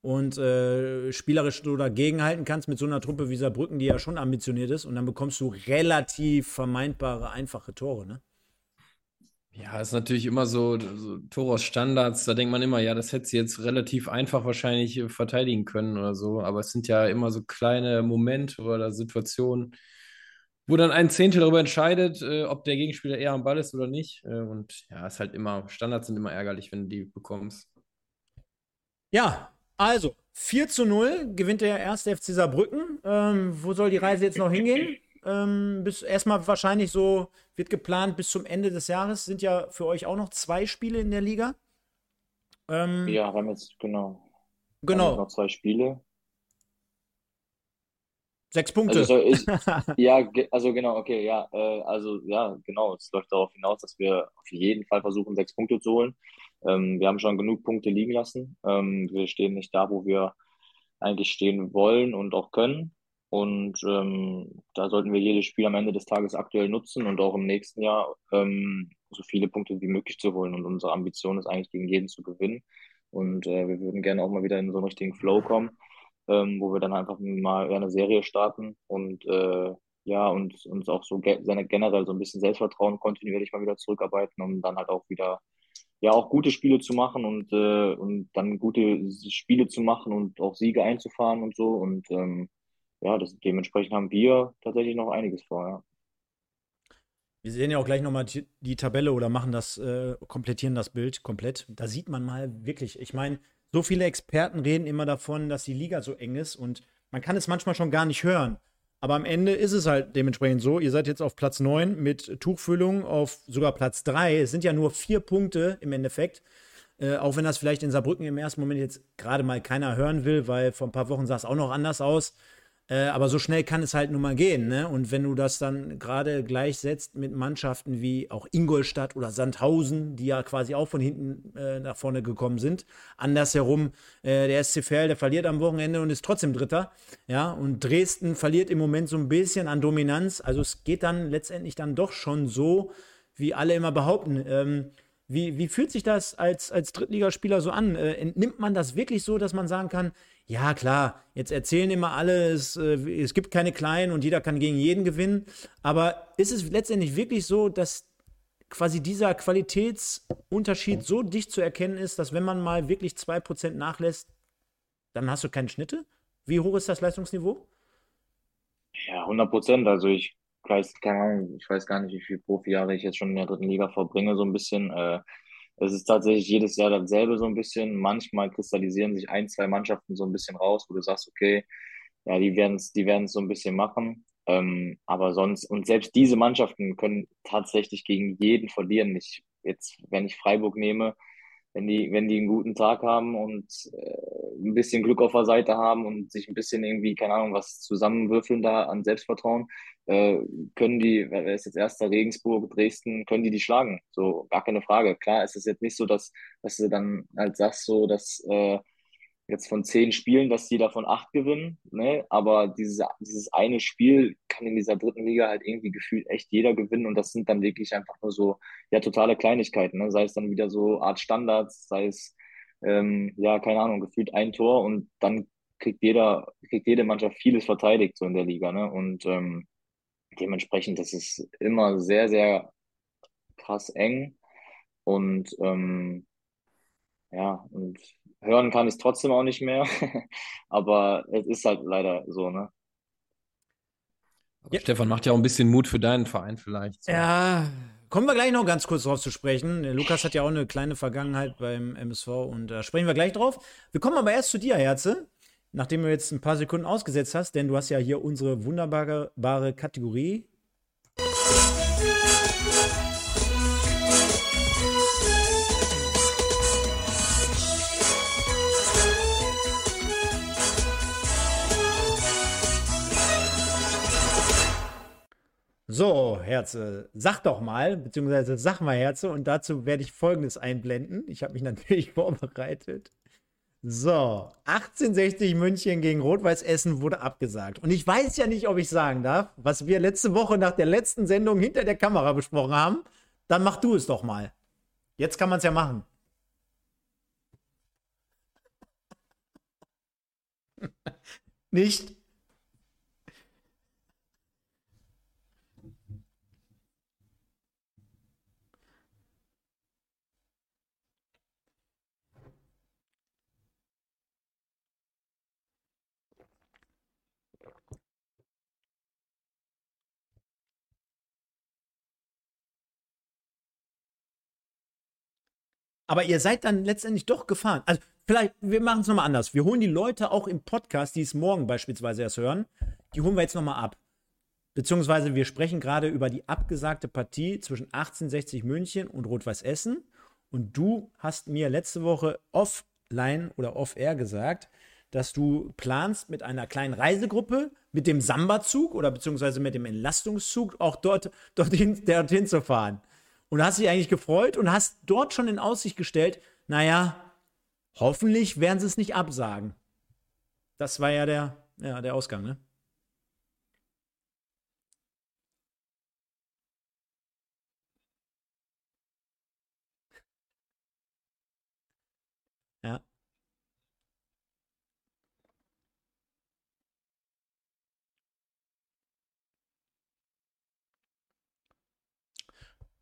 und äh, spielerisch oder gegenhalten kannst mit so einer Truppe wie Saarbrücken, die ja schon ambitioniert ist, und dann bekommst du relativ vermeintbare, einfache Tore, ne? Ja, ist natürlich immer so, so Toros Standards, da denkt man immer, ja, das hätte sie jetzt relativ einfach wahrscheinlich äh, verteidigen können oder so, aber es sind ja immer so kleine Momente oder Situationen, wo dann ein Zehntel darüber entscheidet, äh, ob der Gegenspieler eher am Ball ist oder nicht. Äh, und ja, ist halt immer, Standards sind immer ärgerlich, wenn du die bekommst. Ja, also 4 zu 0 gewinnt der erste FC Saarbrücken. Ähm, wo soll die Reise jetzt noch hingehen? Ähm, bis erstmal wahrscheinlich so, wird geplant bis zum Ende des Jahres. Sind ja für euch auch noch zwei Spiele in der Liga. Ähm, ja, haben jetzt, genau. Genau. Noch zwei Spiele. Sechs Punkte. Also ich, ja, also genau, okay, ja, äh, also ja, genau, es läuft darauf hinaus, dass wir auf jeden Fall versuchen, sechs Punkte zu holen. Ähm, wir haben schon genug Punkte liegen lassen. Ähm, wir stehen nicht da, wo wir eigentlich stehen wollen und auch können. Und ähm, da sollten wir jedes Spiel am Ende des Tages aktuell nutzen und auch im nächsten Jahr ähm, so viele Punkte wie möglich zu holen. Und unsere Ambition ist eigentlich, gegen jeden zu gewinnen. Und äh, wir würden gerne auch mal wieder in so einen richtigen Flow kommen. ähm, wo wir dann einfach mal eine Serie starten und äh, ja, und uns auch so ge generell so ein bisschen Selbstvertrauen kontinuierlich mal wieder zurückarbeiten, um dann halt auch wieder ja auch gute Spiele zu machen und, äh, und dann gute Spiele zu machen und auch Siege einzufahren und so. Und ähm, ja, das, dementsprechend haben wir tatsächlich noch einiges vor, ja. Wir sehen ja auch gleich nochmal die Tabelle oder machen das, äh, komplettieren das Bild komplett. Da sieht man mal wirklich, ich meine, so viele Experten reden immer davon, dass die Liga so eng ist und man kann es manchmal schon gar nicht hören. Aber am Ende ist es halt dementsprechend so. Ihr seid jetzt auf Platz 9 mit Tuchfüllung auf sogar Platz 3. Es sind ja nur vier Punkte im Endeffekt. Äh, auch wenn das vielleicht in Saarbrücken im ersten Moment jetzt gerade mal keiner hören will, weil vor ein paar Wochen sah es auch noch anders aus. Äh, aber so schnell kann es halt nun mal gehen. Ne? Und wenn du das dann gerade gleichsetzt mit Mannschaften wie auch Ingolstadt oder Sandhausen, die ja quasi auch von hinten äh, nach vorne gekommen sind, andersherum, äh, der SC Verl, der verliert am Wochenende und ist trotzdem Dritter. Ja, und Dresden verliert im Moment so ein bisschen an Dominanz. Also es geht dann letztendlich dann doch schon so, wie alle immer behaupten. Ähm, wie, wie fühlt sich das als, als Drittligaspieler so an? Äh, entnimmt man das wirklich so, dass man sagen kann, ja klar, jetzt erzählen immer alle, es, äh, es gibt keine Kleinen und jeder kann gegen jeden gewinnen, aber ist es letztendlich wirklich so, dass quasi dieser Qualitätsunterschied so dicht zu erkennen ist, dass wenn man mal wirklich 2% nachlässt, dann hast du keine Schnitte? Wie hoch ist das Leistungsniveau? Ja, 100 Prozent. Also ich weiß, keine Ahnung, ich weiß gar nicht, wie viele Profijahre ich jetzt schon in der dritten Liga verbringe, so ein bisschen. Äh, es ist tatsächlich jedes Jahr dasselbe so ein bisschen. Manchmal kristallisieren sich ein, zwei Mannschaften so ein bisschen raus, wo du sagst, okay, ja, die werden es die werden's so ein bisschen machen. Ähm, aber sonst, und selbst diese Mannschaften können tatsächlich gegen jeden verlieren. Ich, jetzt, wenn ich Freiburg nehme, wenn die, wenn die einen guten Tag haben und äh, ein bisschen Glück auf der Seite haben und sich ein bisschen irgendwie, keine Ahnung, was zusammenwürfeln da an Selbstvertrauen, äh, können die, wer ist jetzt erster Regensburg, Dresden, können die die schlagen. So, gar keine Frage. Klar, es ist jetzt nicht so, dass, dass du dann halt sagst, so, dass äh, jetzt von zehn Spielen, dass die davon acht gewinnen, ne? Aber dieses, dieses eine Spiel kann in dieser dritten Liga halt irgendwie gefühlt echt jeder gewinnen und das sind dann wirklich einfach nur so, ja, totale Kleinigkeiten, ne? Sei es dann wieder so Art Standards, sei es, ähm, ja, keine Ahnung, gefühlt ein Tor und dann kriegt jeder, kriegt jede Mannschaft vieles verteidigt so in der Liga, ne? Und ähm, dementsprechend, das ist immer sehr, sehr krass eng und ähm, ja, und hören kann ich trotzdem auch nicht mehr. Aber es ist halt leider so, ne? Ja. Stefan macht ja auch ein bisschen Mut für deinen Verein vielleicht. So. Ja, kommen wir gleich noch ganz kurz drauf zu sprechen. Lukas hat ja auch eine kleine Vergangenheit beim MSV und da sprechen wir gleich drauf. Wir kommen aber erst zu dir, Herze, nachdem du jetzt ein paar Sekunden ausgesetzt hast, denn du hast ja hier unsere wunderbare Kategorie So, Herze, sag doch mal, beziehungsweise sag mal, Herze, und dazu werde ich Folgendes einblenden. Ich habe mich natürlich vorbereitet. So, 1860 München gegen Rot-Weiß Essen wurde abgesagt. Und ich weiß ja nicht, ob ich sagen darf, was wir letzte Woche nach der letzten Sendung hinter der Kamera besprochen haben. Dann mach du es doch mal. Jetzt kann man es ja machen. nicht? Aber ihr seid dann letztendlich doch gefahren. Also vielleicht, wir machen es nochmal anders. Wir holen die Leute auch im Podcast, die es morgen beispielsweise erst hören, die holen wir jetzt nochmal ab. Beziehungsweise wir sprechen gerade über die abgesagte Partie zwischen 1860 München und Rot-Weiß Essen. Und du hast mir letzte Woche offline oder off-air gesagt, dass du planst, mit einer kleinen Reisegruppe, mit dem Samba-Zug oder beziehungsweise mit dem Entlastungszug auch dort, dorthin, dorthin zu fahren und hast dich eigentlich gefreut und hast dort schon in Aussicht gestellt, naja, hoffentlich werden sie es nicht absagen. Das war ja der, ja, der Ausgang, ne?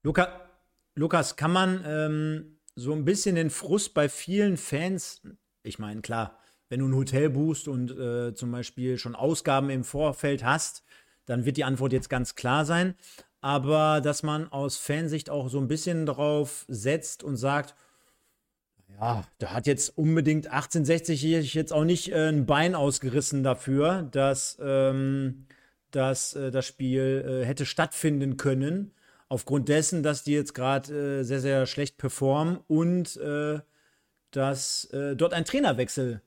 Luca, Lukas, kann man ähm, so ein bisschen den Frust bei vielen Fans, ich meine, klar, wenn du ein Hotel buchst und äh, zum Beispiel schon Ausgaben im Vorfeld hast, dann wird die Antwort jetzt ganz klar sein. Aber dass man aus Fansicht auch so ein bisschen drauf setzt und sagt, ja, da hat jetzt unbedingt 1860 jetzt auch nicht äh, ein Bein ausgerissen dafür, dass, ähm, dass äh, das Spiel äh, hätte stattfinden können. Aufgrund dessen, dass die jetzt gerade äh, sehr, sehr schlecht performen und äh, dass äh, dort ein Trainerwechsel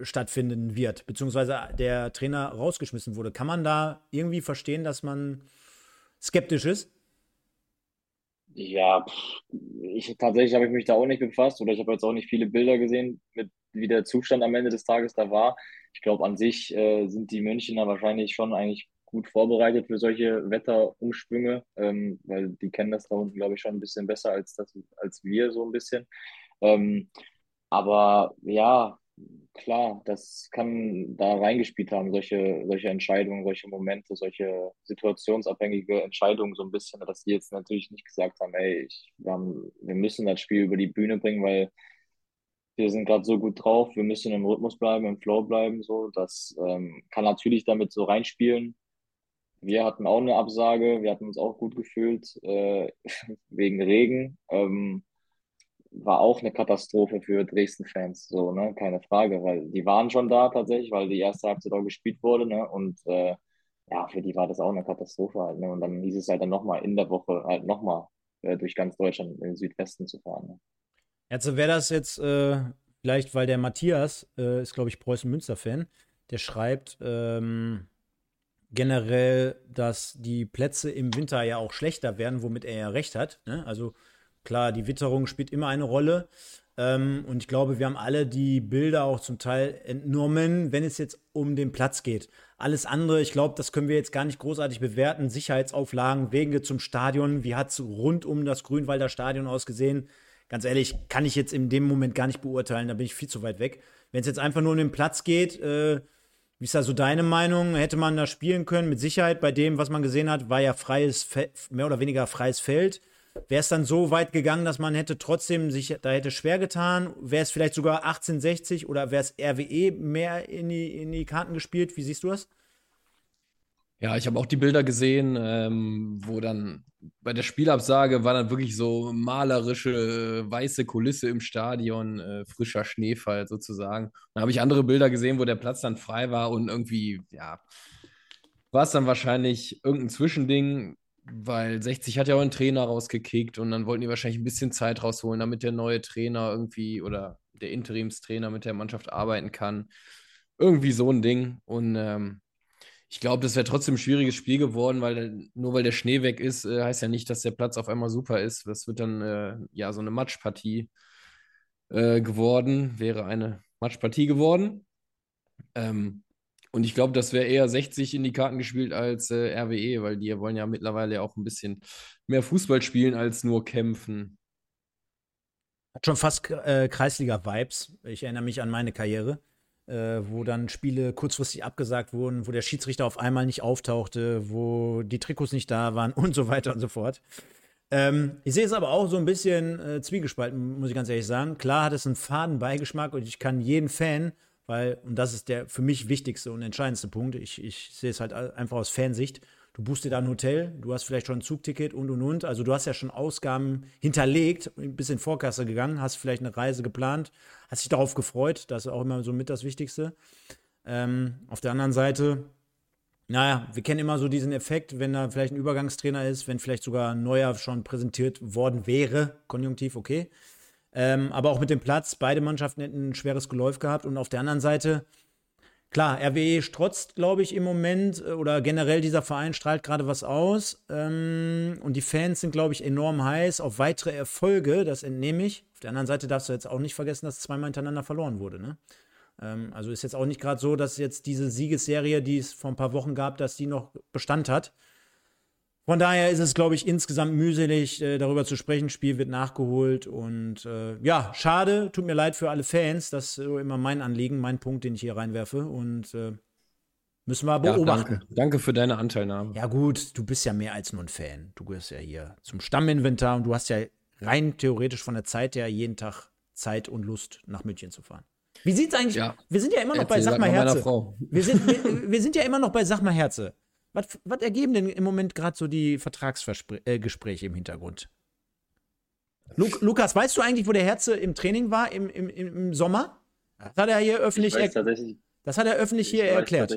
stattfinden wird, beziehungsweise der Trainer rausgeschmissen wurde. Kann man da irgendwie verstehen, dass man skeptisch ist? Ja, ich tatsächlich habe ich mich da auch nicht befasst oder ich habe jetzt auch nicht viele Bilder gesehen, mit wie der Zustand am Ende des Tages da war. Ich glaube, an sich äh, sind die Münchner wahrscheinlich schon eigentlich gut vorbereitet für solche Wetterumschwünge, ähm, weil die kennen das da unten, glaube ich, schon ein bisschen besser als das, als wir so ein bisschen. Ähm, aber ja, klar, das kann da reingespielt haben, solche, solche Entscheidungen, solche Momente, solche situationsabhängige Entscheidungen so ein bisschen, dass die jetzt natürlich nicht gesagt haben, ey, ich, wir, haben, wir müssen das Spiel über die Bühne bringen, weil wir sind gerade so gut drauf, wir müssen im Rhythmus bleiben, im Flow bleiben, so. Das ähm, kann natürlich damit so reinspielen. Wir hatten auch eine Absage, wir hatten uns auch gut gefühlt äh, wegen Regen. Ähm, war auch eine Katastrophe für Dresden-Fans, so, ne, keine Frage, weil die waren schon da tatsächlich, weil die erste Halbzeit auch gespielt wurde, ne, und äh, ja, für die war das auch eine Katastrophe halt, ne, und dann hieß es halt dann nochmal in der Woche halt nochmal äh, durch ganz Deutschland in den Südwesten zu fahren. Ne. Also wäre das jetzt äh, vielleicht, weil der Matthias äh, ist, glaube ich, Preußen-Münster-Fan, der schreibt ähm, generell, dass die Plätze im Winter ja auch schlechter werden, womit er ja recht hat, ne, also Klar, die Witterung spielt immer eine Rolle. Ähm, und ich glaube, wir haben alle die Bilder auch zum Teil entnommen, wenn es jetzt um den Platz geht. Alles andere, ich glaube, das können wir jetzt gar nicht großartig bewerten. Sicherheitsauflagen, Wege zum Stadion, wie hat es rund um das Grünwalder Stadion ausgesehen? Ganz ehrlich, kann ich jetzt in dem Moment gar nicht beurteilen, da bin ich viel zu weit weg. Wenn es jetzt einfach nur um den Platz geht, äh, wie ist da so deine Meinung? Hätte man da spielen können? Mit Sicherheit, bei dem, was man gesehen hat, war ja freies, mehr oder weniger freies Feld. Wäre es dann so weit gegangen, dass man hätte trotzdem sich da hätte schwer getan? Wäre es vielleicht sogar 1860 oder wäre es RWE mehr in die, in die Karten gespielt? Wie siehst du das? Ja, ich habe auch die Bilder gesehen, ähm, wo dann bei der Spielabsage war dann wirklich so malerische weiße Kulisse im Stadion, äh, frischer Schneefall sozusagen. Dann habe ich andere Bilder gesehen, wo der Platz dann frei war und irgendwie, ja, war es dann wahrscheinlich irgendein Zwischending weil 60 hat ja auch einen Trainer rausgekickt und dann wollten die wahrscheinlich ein bisschen Zeit rausholen, damit der neue Trainer irgendwie oder der Interimstrainer mit der Mannschaft arbeiten kann. Irgendwie so ein Ding. Und ähm, ich glaube, das wäre trotzdem ein schwieriges Spiel geworden, weil nur weil der Schnee weg ist, äh, heißt ja nicht, dass der Platz auf einmal super ist. Das wird dann äh, ja so eine Matschpartie äh, geworden, wäre eine Matschpartie geworden. Ähm, und ich glaube, das wäre eher 60 in die Karten gespielt als äh, RWE, weil die wollen ja mittlerweile auch ein bisschen mehr Fußball spielen als nur kämpfen. Hat schon fast äh, Kreisliga-Vibes. Ich erinnere mich an meine Karriere, äh, wo dann Spiele kurzfristig abgesagt wurden, wo der Schiedsrichter auf einmal nicht auftauchte, wo die Trikots nicht da waren und so weiter und so fort. Ähm, ich sehe es aber auch so ein bisschen äh, zwiegespalten, muss ich ganz ehrlich sagen. Klar hat es einen faden Beigeschmack und ich kann jeden Fan weil, und das ist der für mich wichtigste und entscheidendste Punkt, ich, ich sehe es halt einfach aus Fansicht, du buchst dir da ein Hotel, du hast vielleicht schon ein Zugticket und und und. Also du hast ja schon Ausgaben hinterlegt, ein bisschen Vorkasse gegangen, hast vielleicht eine Reise geplant, hast dich darauf gefreut, das ist auch immer so mit das Wichtigste. Ähm, auf der anderen Seite, naja, wir kennen immer so diesen Effekt, wenn da vielleicht ein Übergangstrainer ist, wenn vielleicht sogar ein neuer schon präsentiert worden wäre, konjunktiv, okay. Ähm, aber auch mit dem Platz, beide Mannschaften hätten ein schweres Geläuf gehabt. Und auf der anderen Seite, klar, RWE strotzt, glaube ich, im Moment äh, oder generell dieser Verein strahlt gerade was aus. Ähm, und die Fans sind, glaube ich, enorm heiß auf weitere Erfolge, das entnehme ich. Auf der anderen Seite darfst du jetzt auch nicht vergessen, dass zweimal hintereinander verloren wurde. Ne? Ähm, also ist jetzt auch nicht gerade so, dass jetzt diese Siegesserie, die es vor ein paar Wochen gab, dass die noch Bestand hat. Von daher ist es, glaube ich, insgesamt mühselig, äh, darüber zu sprechen. Spiel wird nachgeholt und äh, ja, schade, tut mir leid für alle Fans. Das ist so immer mein Anliegen, mein Punkt, den ich hier reinwerfe. Und äh, Müssen wir beobachten. Ja, danke. danke für deine Anteilnahme. Ja, gut, du bist ja mehr als nur ein Fan. Du gehörst ja hier zum Stamminventar und du hast ja rein theoretisch von der Zeit her jeden Tag Zeit und Lust, nach München zu fahren. Wie sieht's eigentlich? Ja. Wir sind ja immer noch Erzähl, bei Sag mal Herze. Wir sind, wir, wir, sind ja immer noch bei Sag mal Herze. Was, was ergeben denn im Moment gerade so die Vertragsgespräche äh, im Hintergrund? Lu Lukas, weißt du eigentlich, wo der Herze im Training war im, im, im Sommer? Das hat er hier öffentlich erklärt. Das hat er öffentlich hier erklärt.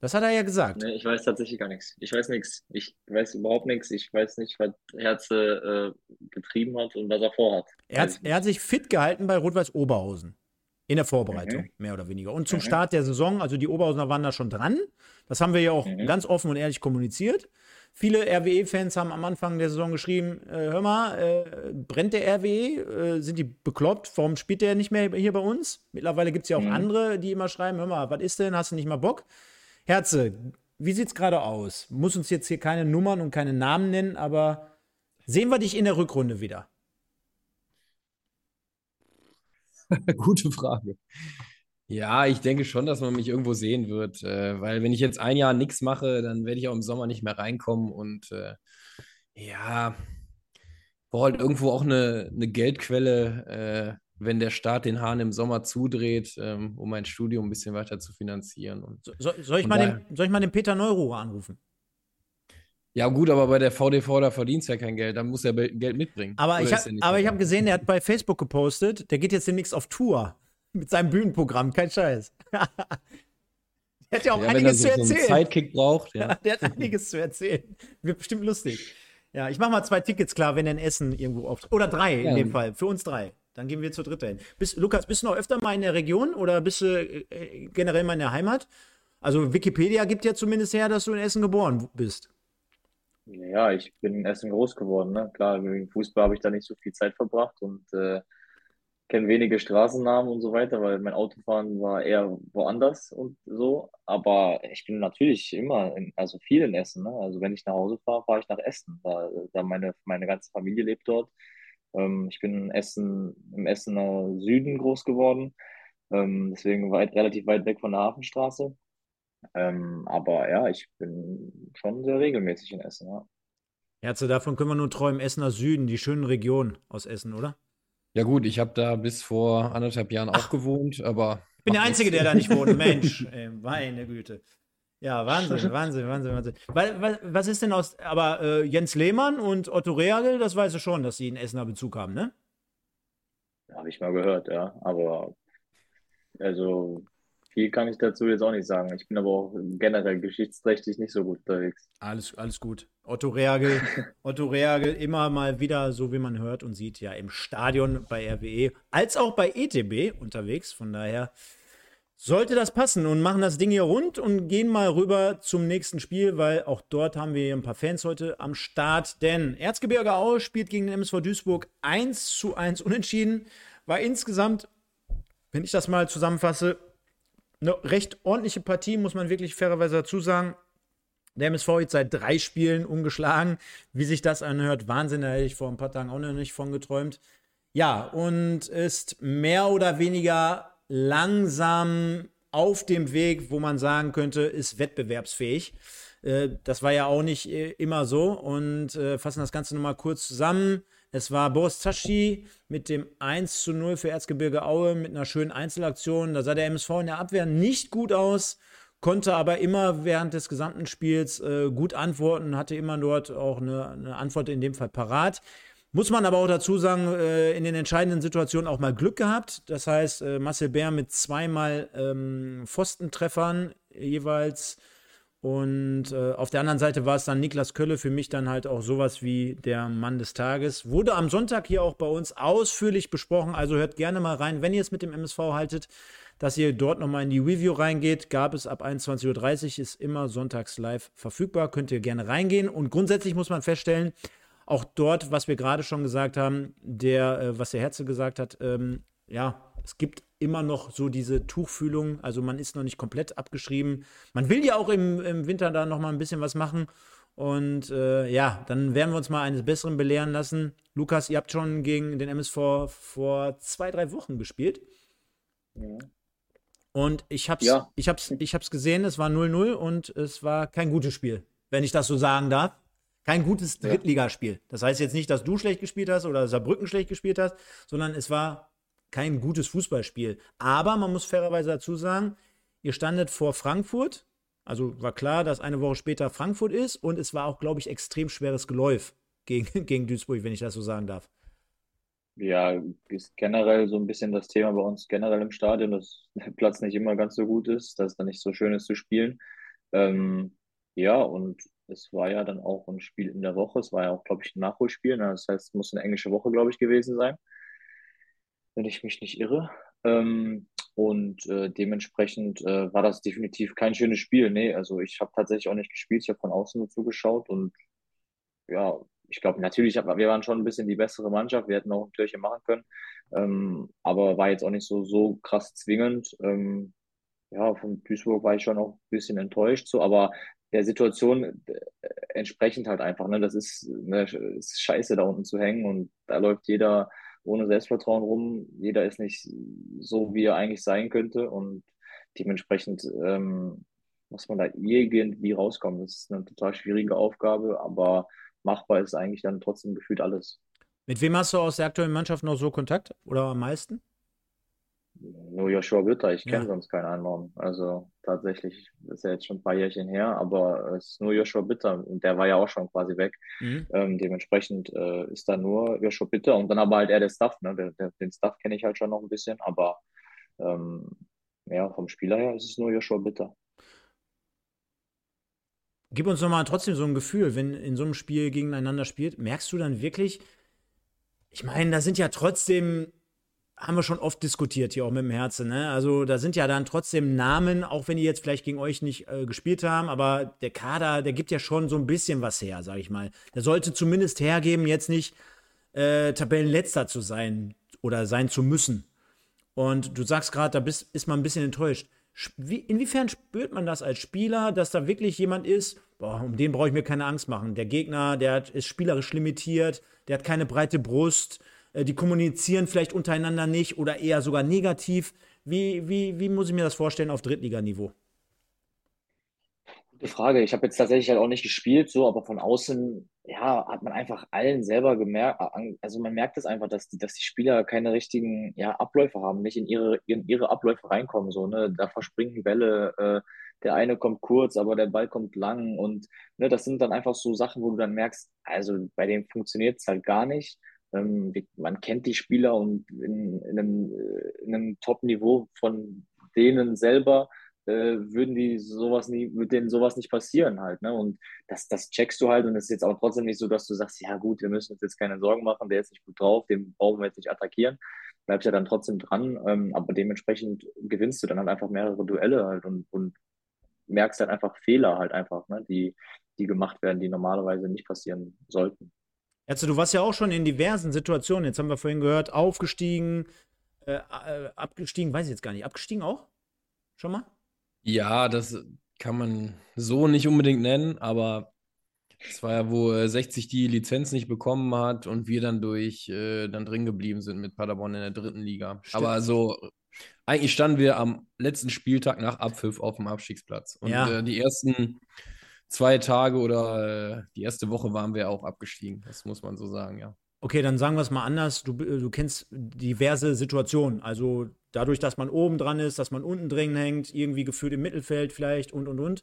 Das hat er ja gesagt. Nee, ich weiß tatsächlich gar nichts. Ich weiß nichts. Ich weiß überhaupt nichts. Ich weiß nicht, was Herze äh, getrieben hat und was er vorhat. Er hat, er hat sich fit gehalten bei Rot-Weiß Oberhausen. In der Vorbereitung, mhm. mehr oder weniger. Und zum mhm. Start der Saison, also die Oberhausener waren da schon dran. Das haben wir ja auch mhm. ganz offen und ehrlich kommuniziert. Viele RWE-Fans haben am Anfang der Saison geschrieben: äh, Hör mal, äh, brennt der RWE? Äh, sind die bekloppt? Warum spielt der nicht mehr hier bei uns? Mittlerweile gibt es ja auch mhm. andere, die immer schreiben: Hör mal, was ist denn? Hast du nicht mal Bock? Herze, wie sieht es gerade aus? Muss uns jetzt hier keine Nummern und keine Namen nennen, aber sehen wir dich in der Rückrunde wieder? Gute Frage. Ja, ich denke schon, dass man mich irgendwo sehen wird, äh, weil wenn ich jetzt ein Jahr nichts mache, dann werde ich auch im Sommer nicht mehr reinkommen und äh, ja, brauche halt irgendwo auch eine, eine Geldquelle, äh, wenn der Staat den Hahn im Sommer zudreht, ähm, um mein Studium ein bisschen weiter zu finanzieren. Und, so, soll, ich mal den, soll ich mal den Peter Neururer anrufen? Ja, gut, aber bei der VDV, da verdienst ja kein Geld, dann muss er Geld mitbringen. Aber ich habe hab gesehen, der hat bei Facebook gepostet, der geht jetzt demnächst auf Tour mit seinem Bühnenprogramm, kein Scheiß. der hat ja auch ja, einiges so, zu erzählen. So einen Sidekick braucht, ja. der hat einiges zu erzählen. Wird bestimmt lustig. Ja, ich mache mal zwei Tickets klar, wenn er in Essen irgendwo auftritt. Oder drei in dem Fall, für uns drei. Dann gehen wir zur dritten hin. Bist, Lukas, bist du noch öfter mal in der Region oder bist du äh, generell mal in der Heimat? Also Wikipedia gibt ja zumindest her, dass du in Essen geboren bist. Ja, ich bin in Essen groß geworden. Ne? Klar, wegen Fußball habe ich da nicht so viel Zeit verbracht und äh, kenne wenige Straßennamen und so weiter, weil mein Autofahren war eher woanders und so. Aber ich bin natürlich immer, in, also viel in Essen. Ne? Also wenn ich nach Hause fahre, fahre ich nach Essen. Da, da meine, meine ganze Familie lebt dort. Ähm, ich bin in Essen, im Essener Süden groß geworden. Ähm, deswegen weit, relativ weit weg von der Hafenstraße. Ähm, aber ja, ich bin schon sehr regelmäßig in Essen, ja. Herze, davon können wir nur träumen. Essener Süden, die schönen Regionen aus Essen, oder? Ja, gut, ich habe da bis vor anderthalb Jahren auch gewohnt, aber. Ich bin der Einzige, der da nicht wohnt. Mensch, ey, meine Güte. Ja, Wahnsinn, Wahnsinn, Wahnsinn, Wahnsinn. Was, was ist denn aus. Aber äh, Jens Lehmann und Otto Reagel, das weiß ich schon, dass sie einen Essener Bezug haben, ne? Habe ich mal gehört, ja. Aber. Also, viel kann ich dazu jetzt auch nicht sagen. Ich bin aber auch generell geschichtsträchtig nicht so gut unterwegs. Alles, alles gut. Otto Reagel, Otto Reagel immer mal wieder, so wie man hört und sieht, ja im Stadion bei RWE, als auch bei ETB unterwegs. Von daher sollte das passen und machen das Ding hier rund und gehen mal rüber zum nächsten Spiel, weil auch dort haben wir ein paar Fans heute am Start. Denn Erzgebirge Aue spielt gegen den MSV Duisburg 1 zu 1 unentschieden. War insgesamt, wenn ich das mal zusammenfasse, eine recht ordentliche Partie, muss man wirklich fairerweise dazu sagen. Der MSV jetzt seit drei Spielen ungeschlagen. Wie sich das anhört, Wahnsinn, da hätte ich vor ein paar Tagen auch noch nicht von geträumt. Ja, und ist mehr oder weniger langsam auf dem Weg, wo man sagen könnte, ist wettbewerbsfähig. Äh, das war ja auch nicht äh, immer so. Und äh, fassen das Ganze nochmal kurz zusammen. Es war Boris Zaschi mit dem 1 zu 0 für Erzgebirge Aue mit einer schönen Einzelaktion. Da sah der MSV in der Abwehr nicht gut aus, konnte aber immer während des gesamten Spiels äh, gut antworten, hatte immer dort auch eine, eine, Antwort in dem Fall parat. Muss man aber auch dazu sagen, äh, in den entscheidenden Situationen auch mal Glück gehabt. Das heißt, äh, Marcel Bär mit zweimal ähm, Pfostentreffern jeweils und äh, auf der anderen Seite war es dann Niklas Kölle, für mich dann halt auch sowas wie der Mann des Tages. Wurde am Sonntag hier auch bei uns ausführlich besprochen, also hört gerne mal rein, wenn ihr es mit dem MSV haltet, dass ihr dort nochmal in die Review reingeht. Gab es ab 21.30 Uhr, ist immer sonntags live verfügbar, könnt ihr gerne reingehen. Und grundsätzlich muss man feststellen, auch dort, was wir gerade schon gesagt haben, der, äh, was der Herze gesagt hat, ähm, ja, es gibt immer noch so diese Tuchfühlung, also man ist noch nicht komplett abgeschrieben. Man will ja auch im, im Winter da noch mal ein bisschen was machen. Und äh, ja, dann werden wir uns mal eines Besseren belehren lassen. Lukas, ihr habt schon gegen den MSV vor zwei, drei Wochen gespielt. Ja. Und ich hab's, ja. ich hab's, ich hab's gesehen, es war 0-0 und es war kein gutes Spiel, wenn ich das so sagen darf. Kein gutes Drittligaspiel. Das heißt jetzt nicht, dass du schlecht gespielt hast oder Saarbrücken schlecht gespielt hast, sondern es war kein gutes Fußballspiel. Aber man muss fairerweise dazu sagen, ihr standet vor Frankfurt. Also war klar, dass eine Woche später Frankfurt ist und es war auch, glaube ich, extrem schweres Geläuf gegen, gegen Duisburg, wenn ich das so sagen darf. Ja, ist generell so ein bisschen das Thema bei uns generell im Stadion, dass der Platz nicht immer ganz so gut ist, dass es dann nicht so schön ist zu spielen. Ähm, ja, und es war ja dann auch ein Spiel in der Woche. Es war ja auch, glaube ich, ein Nachholspiel. Ne? Das heißt, es muss eine englische Woche, glaube ich, gewesen sein, wenn ich mich nicht irre. Ähm, und äh, dementsprechend äh, war das definitiv kein schönes Spiel. Nee, also ich habe tatsächlich auch nicht gespielt. Ich habe von außen nur zugeschaut und ja, ich glaube, natürlich, hab, wir waren schon ein bisschen die bessere Mannschaft. Wir hätten auch ein Türchen machen können. Ähm, aber war jetzt auch nicht so, so krass zwingend. Ähm, ja, von Duisburg war ich schon auch ein bisschen enttäuscht. So, aber der Situation äh, entsprechend halt einfach. Ne? Das ist, ne, ist scheiße, da unten zu hängen und da läuft jeder ohne Selbstvertrauen rum. Jeder ist nicht so, wie er eigentlich sein könnte und dementsprechend ähm, muss man da irgendwie rauskommen. Das ist eine total schwierige Aufgabe, aber machbar ist eigentlich dann trotzdem gefühlt alles. Mit wem hast du aus der aktuellen Mannschaft noch so Kontakt oder am meisten? Nur Joshua Witter, ich kenne ja. sonst keinen anderen. Also tatsächlich ist ja jetzt schon ein paar Jährchen her, aber es ist nur Joshua Bitter und der war ja auch schon quasi weg. Mhm. Ähm, dementsprechend äh, ist da nur Joshua Bitter und dann aber halt er der Staff. Ne? Der, der, den Staff kenne ich halt schon noch ein bisschen, aber ähm, ja, vom Spieler her ist es nur Joshua Bitter. Gib uns nochmal trotzdem so ein Gefühl, wenn in so einem Spiel gegeneinander spielt, merkst du dann wirklich, ich meine, da sind ja trotzdem haben wir schon oft diskutiert hier auch mit dem Herzen. Ne? Also da sind ja dann trotzdem Namen, auch wenn die jetzt vielleicht gegen euch nicht äh, gespielt haben, aber der Kader, der gibt ja schon so ein bisschen was her, sag ich mal. Der sollte zumindest hergeben, jetzt nicht äh, Tabellenletzter zu sein oder sein zu müssen. Und du sagst gerade, da bist, ist man ein bisschen enttäuscht. Wie, inwiefern spürt man das als Spieler, dass da wirklich jemand ist, boah, um den brauche ich mir keine Angst machen. Der Gegner, der hat, ist spielerisch limitiert, der hat keine breite Brust, die kommunizieren vielleicht untereinander nicht oder eher sogar negativ. Wie, wie, wie muss ich mir das vorstellen auf Drittliganiveau? Gute Frage. Ich habe jetzt tatsächlich halt auch nicht gespielt, so, aber von außen, ja, hat man einfach allen selber gemerkt, also man merkt es das einfach, dass die, dass die Spieler keine richtigen, ja, Abläufe haben, nicht in ihre, in ihre Abläufe reinkommen, so, ne, da verspringen Bälle, äh, der eine kommt kurz, aber der Ball kommt lang und, ne, das sind dann einfach so Sachen, wo du dann merkst, also bei dem funktioniert es halt gar nicht ähm, man kennt die Spieler und in, in einem, äh, in einem Top-Niveau von denen selber äh, würden die sowas nie, würde denen sowas nicht passieren halt, ne? Und das, das checkst du halt und es ist jetzt auch trotzdem nicht so, dass du sagst, ja gut, wir müssen uns jetzt keine Sorgen machen, der ist nicht gut drauf, den brauchen wir jetzt nicht attackieren. Bleibst ja dann trotzdem dran, ähm, aber dementsprechend gewinnst du dann halt einfach mehrere Duelle halt und, und merkst halt einfach Fehler halt einfach, ne? Die, die gemacht werden, die normalerweise nicht passieren sollten. Also, du warst ja auch schon in diversen Situationen. Jetzt haben wir vorhin gehört, aufgestiegen, äh, äh, abgestiegen, weiß ich jetzt gar nicht. Abgestiegen auch? Schon mal? Ja, das kann man so nicht unbedingt nennen, aber es war ja, wo 60 äh, die Lizenz nicht bekommen hat und wir dann durch äh, dann drin geblieben sind mit Paderborn in der dritten Liga. Stimmt. Aber so, eigentlich standen wir am letzten Spieltag nach Abpfiff auf dem Abstiegsplatz. Und ja. äh, die ersten zwei Tage oder äh, die erste Woche waren wir auch abgestiegen. Das muss man so sagen, ja. Okay, dann sagen wir es mal anders. Du, du kennst diverse Situationen. Also dadurch, dass man oben dran ist, dass man unten drin hängt, irgendwie gefühlt im Mittelfeld vielleicht und und und.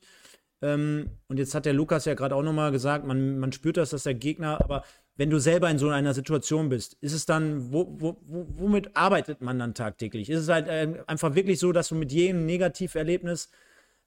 Ähm, und jetzt hat der Lukas ja gerade auch nochmal gesagt, man, man spürt das, dass der Gegner, aber wenn du selber in so einer Situation bist, ist es dann, wo, wo, womit arbeitet man dann tagtäglich? Ist es halt äh, einfach wirklich so, dass du mit jedem Negativerlebnis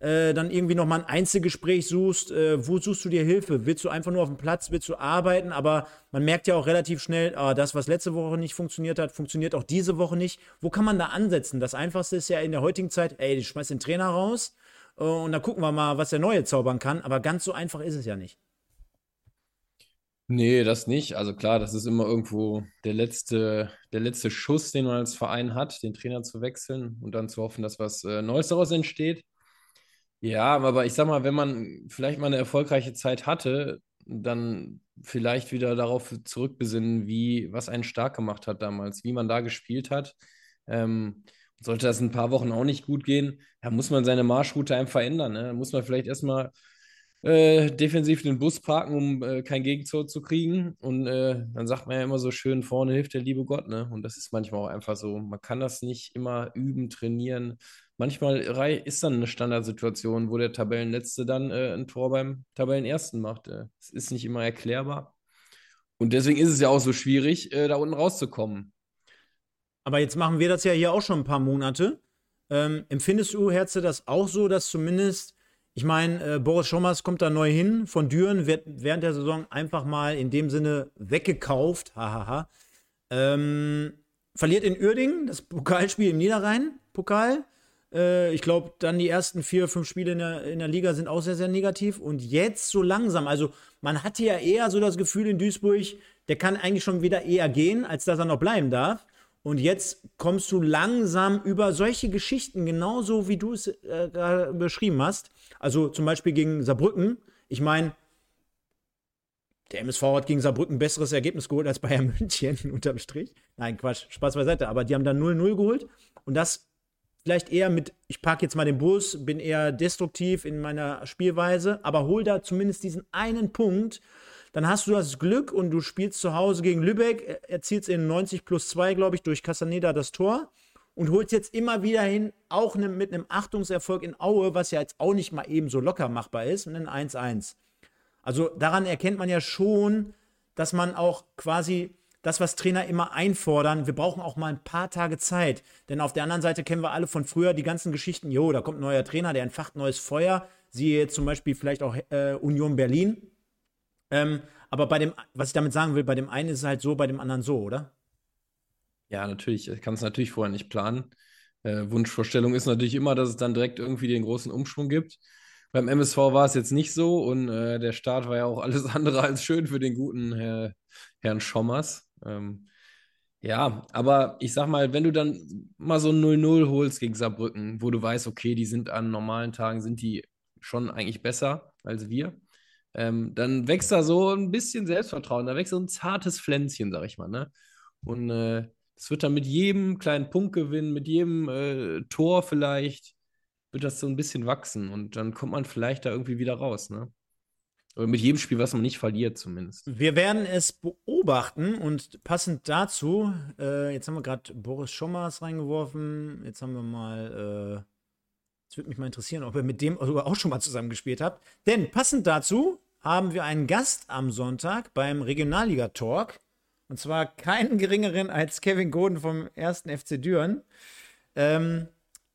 äh, dann irgendwie nochmal ein Einzelgespräch suchst, äh, wo suchst du dir Hilfe? Willst du einfach nur auf dem Platz, willst du arbeiten? Aber man merkt ja auch relativ schnell, ah, das, was letzte Woche nicht funktioniert hat, funktioniert auch diese Woche nicht. Wo kann man da ansetzen? Das Einfachste ist ja in der heutigen Zeit, ey, ich schmeiß den Trainer raus äh, und dann gucken wir mal, was der Neue zaubern kann. Aber ganz so einfach ist es ja nicht. Nee, das nicht. Also klar, das ist immer irgendwo der letzte, der letzte Schuss, den man als Verein hat, den Trainer zu wechseln und dann zu hoffen, dass was äh, Neues daraus entsteht. Ja, aber ich sag mal, wenn man vielleicht mal eine erfolgreiche Zeit hatte, dann vielleicht wieder darauf zurückbesinnen, wie, was einen stark gemacht hat damals, wie man da gespielt hat. Ähm, sollte das ein paar Wochen auch nicht gut gehen, ja, muss man seine Marschroute einfach ändern. Ne? Da muss man vielleicht erstmal äh, defensiv den Bus parken, um äh, kein Gegentor zu kriegen. Und äh, dann sagt man ja immer so schön, vorne hilft der liebe Gott. Ne? Und das ist manchmal auch einfach so. Man kann das nicht immer üben, trainieren. Manchmal ist dann eine Standardsituation, wo der Tabellenletzte dann äh, ein Tor beim Tabellenersten macht. Äh. Es ist nicht immer erklärbar. Und deswegen ist es ja auch so schwierig, äh, da unten rauszukommen. Aber jetzt machen wir das ja hier auch schon ein paar Monate. Ähm, empfindest du, Herze, das auch so, dass zumindest ich meine, äh, Boris Schommers kommt da neu hin. Von Düren wird während der Saison einfach mal in dem Sinne weggekauft. Hahaha. Ähm, verliert in Uerdingen das Pokalspiel im Niederrhein-Pokal. Äh, ich glaube, dann die ersten vier, fünf Spiele in der, in der Liga sind auch sehr, sehr negativ. Und jetzt so langsam, also man hatte ja eher so das Gefühl in Duisburg, der kann eigentlich schon wieder eher gehen, als dass er noch bleiben darf. Und jetzt kommst du langsam über solche Geschichten, genauso wie du es äh, beschrieben hast. Also zum Beispiel gegen Saarbrücken. Ich meine, der MSV hat gegen Saarbrücken ein besseres Ergebnis geholt als Bayern München, unterm Strich. Nein, Quatsch, Spaß beiseite. Aber die haben dann 0-0 geholt. Und das vielleicht eher mit, ich parke jetzt mal den Bus, bin eher destruktiv in meiner Spielweise, aber hol da zumindest diesen einen Punkt dann hast du das Glück und du spielst zu Hause gegen Lübeck, erzielst in 90 plus 2, glaube ich, durch Casaneda das Tor und holst jetzt immer wieder hin, auch ne, mit einem Achtungserfolg in Aue, was ja jetzt auch nicht mal eben so locker machbar ist, ein 1-1. Also daran erkennt man ja schon, dass man auch quasi das, was Trainer immer einfordern, wir brauchen auch mal ein paar Tage Zeit. Denn auf der anderen Seite kennen wir alle von früher die ganzen Geschichten, jo, da kommt ein neuer Trainer, der entfacht neues Feuer. Siehe zum Beispiel vielleicht auch äh, Union Berlin. Ähm, aber bei dem, was ich damit sagen will, bei dem einen ist es halt so, bei dem anderen so, oder? Ja, natürlich. Ich kann es natürlich vorher nicht planen. Äh, Wunschvorstellung ist natürlich immer, dass es dann direkt irgendwie den großen Umschwung gibt. Beim MSV war es jetzt nicht so und äh, der Start war ja auch alles andere als schön für den guten Herr, Herrn Schommers. Ähm, ja, aber ich sag mal, wenn du dann mal so ein 0-0 holst gegen Saarbrücken, wo du weißt, okay, die sind an normalen Tagen, sind die schon eigentlich besser als wir, ähm, dann wächst da so ein bisschen Selbstvertrauen, da wächst so ein zartes Pflänzchen, sag ich mal. Ne? Und äh, das wird dann mit jedem kleinen Punktgewinn, mit jedem äh, Tor vielleicht, wird das so ein bisschen wachsen und dann kommt man vielleicht da irgendwie wieder raus. Ne? Oder mit jedem Spiel, was man nicht verliert, zumindest. Wir werden es beobachten und passend dazu, äh, jetzt haben wir gerade Boris Schommers reingeworfen, jetzt haben wir mal. Äh es würde mich mal interessieren, ob ihr mit dem auch schon mal zusammengespielt habt. Denn passend dazu haben wir einen Gast am Sonntag beim Regionalliga-Talk. Und zwar keinen geringeren als Kevin Goden vom 1. FC Düren. Ähm,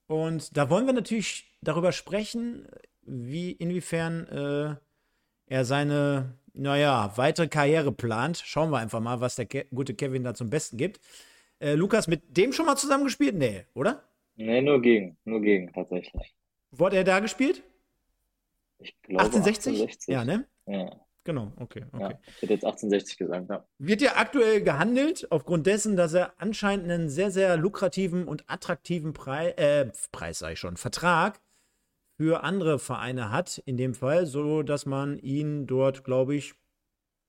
und da wollen wir natürlich darüber sprechen, wie inwiefern äh, er seine, naja, weitere Karriere plant. Schauen wir einfach mal, was der Ke gute Kevin da zum Besten gibt. Äh, Lukas, mit dem schon mal zusammengespielt? Nee, oder? Nee, nur gegen, nur gegen tatsächlich. Hat er da gespielt? Ich glaube 1860? 1860. Ja, ne? Ja. Genau, okay. okay. Ja, ich hätte jetzt 1860 gesagt, ja. Wird ja aktuell gehandelt, aufgrund dessen, dass er anscheinend einen sehr, sehr lukrativen und attraktiven Preis, äh, Preis sage ich schon, Vertrag für andere Vereine hat, in dem Fall, so dass man ihn dort, glaube ich,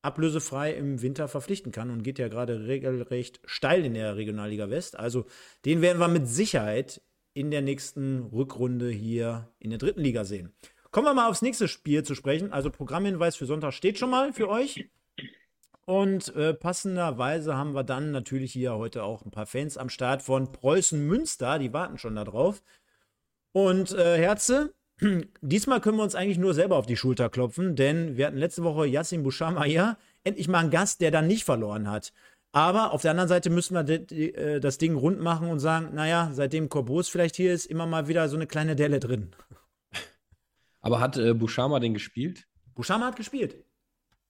ablösefrei im Winter verpflichten kann und geht ja gerade regelrecht steil in der Regionalliga West. Also den werden wir mit Sicherheit in der nächsten Rückrunde hier in der dritten Liga sehen. Kommen wir mal aufs nächste Spiel zu sprechen. Also Programmhinweis für Sonntag steht schon mal für euch. Und äh, passenderweise haben wir dann natürlich hier heute auch ein paar Fans am Start von Preußen Münster. Die warten schon darauf. Und äh, Herze, Diesmal können wir uns eigentlich nur selber auf die Schulter klopfen, denn wir hatten letzte Woche Yassin Bouchama hier, endlich mal einen Gast, der dann nicht verloren hat. Aber auf der anderen Seite müssen wir äh, das Ding rund machen und sagen, naja, seitdem Corbus vielleicht hier ist, immer mal wieder so eine kleine Delle drin. Aber hat äh, Bouchama den gespielt? Bouchama hat gespielt.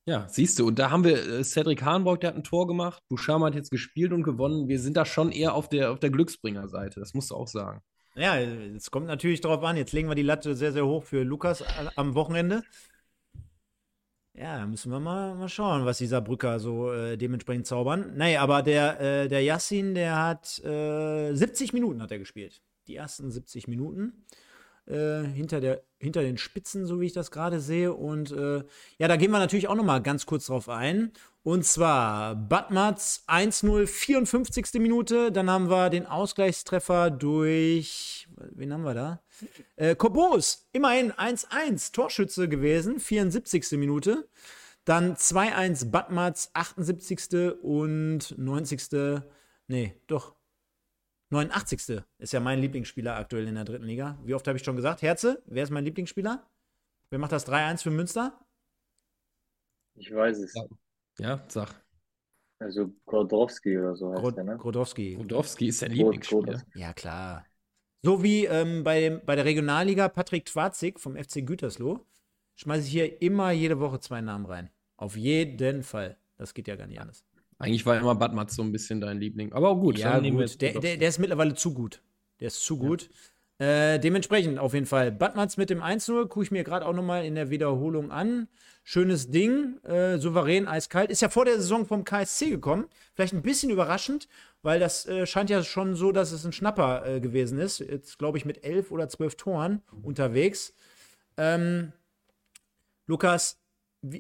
Ja, siehst du, und da haben wir äh, Cedric Hahnbrock, der hat ein Tor gemacht. Bouchama hat jetzt gespielt und gewonnen. Wir sind da schon eher auf der, auf der Glücksbringer-Seite, das musst du auch sagen. Ja, es kommt natürlich darauf an. Jetzt legen wir die Latte sehr, sehr hoch für Lukas am Wochenende. Ja, müssen wir mal, mal schauen, was dieser Brücker so äh, dementsprechend zaubern. Nee, aber der, äh, der Yassin, der hat äh, 70 Minuten hat er gespielt. Die ersten 70 Minuten. Äh, hinter, der, hinter den Spitzen, so wie ich das gerade sehe. Und äh, ja, da gehen wir natürlich auch noch mal ganz kurz drauf ein. Und zwar Badmatz 1-0, 54. Minute. Dann haben wir den Ausgleichstreffer durch, wen haben wir da? Äh, Kobos, immerhin 1-1, Torschütze gewesen, 74. Minute. Dann 2-1 Badmatz, 78. und 90. Nee, doch. 89. ist ja mein Lieblingsspieler aktuell in der dritten Liga. Wie oft habe ich schon gesagt? Herze, wer ist mein Lieblingsspieler? Wer macht das 3-1 für Münster? Ich weiß es. Ja, ja sag. Also Grodowski oder so heißt Grod der, ne? Grodowski. Grodowski ist der Lieblingsspieler. Ja, klar. So wie ähm, bei, dem, bei der Regionalliga Patrick Twazig vom FC Gütersloh schmeiße ich hier immer jede Woche zwei Namen rein. Auf jeden Fall. Das geht ja gar nicht anders. Eigentlich war immer Badmatz so ein bisschen dein Liebling. Aber gut, ja, gut. Der, der, der ist mittlerweile zu gut. Der ist zu gut. Äh, dementsprechend auf jeden Fall. Badmatz mit dem 1-0 gucke ich mir gerade auch nochmal in der Wiederholung an. Schönes Ding, äh, souverän, eiskalt. Ist ja vor der Saison vom KSC gekommen. Vielleicht ein bisschen überraschend, weil das äh, scheint ja schon so, dass es ein Schnapper äh, gewesen ist. Jetzt glaube ich mit elf oder zwölf Toren unterwegs. Ähm, Lukas,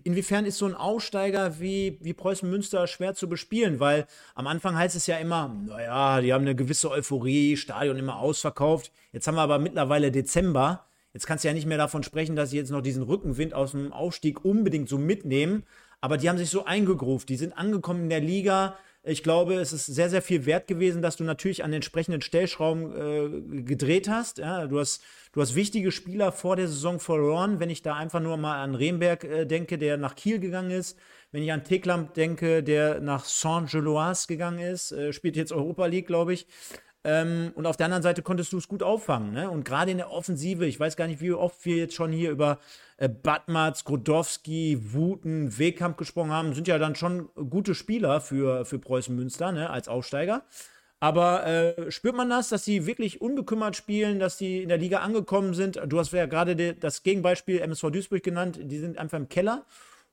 inwiefern ist so ein Aussteiger wie, wie Preußen Münster schwer zu bespielen? Weil am Anfang heißt es ja immer, naja, die haben eine gewisse Euphorie, Stadion immer ausverkauft. Jetzt haben wir aber mittlerweile Dezember. Jetzt kannst du ja nicht mehr davon sprechen, dass sie jetzt noch diesen Rückenwind aus dem Aufstieg unbedingt so mitnehmen. Aber die haben sich so eingegruft. Die sind angekommen in der Liga. Ich glaube, es ist sehr, sehr viel wert gewesen, dass du natürlich an den entsprechenden Stellschrauben äh, gedreht hast. Ja, du hast. Du hast wichtige Spieler vor der Saison verloren. Wenn ich da einfach nur mal an Remberg äh, denke, der nach Kiel gegangen ist. Wenn ich an Teklamp denke, der nach Saint-Geloise gegangen ist, äh, spielt jetzt Europa League, glaube ich. Ähm, und auf der anderen Seite konntest du es gut auffangen. Ne? Und gerade in der Offensive, ich weiß gar nicht, wie oft wir jetzt schon hier über äh, Batmatz, Grodowski, Wuten, Wehkamp gesprochen haben, sind ja dann schon gute Spieler für, für Preußen Münster ne? als Aufsteiger. Aber äh, spürt man das, dass sie wirklich unbekümmert spielen, dass die in der Liga angekommen sind? Du hast ja gerade de- das Gegenbeispiel MSV Duisburg genannt, die sind einfach im Keller.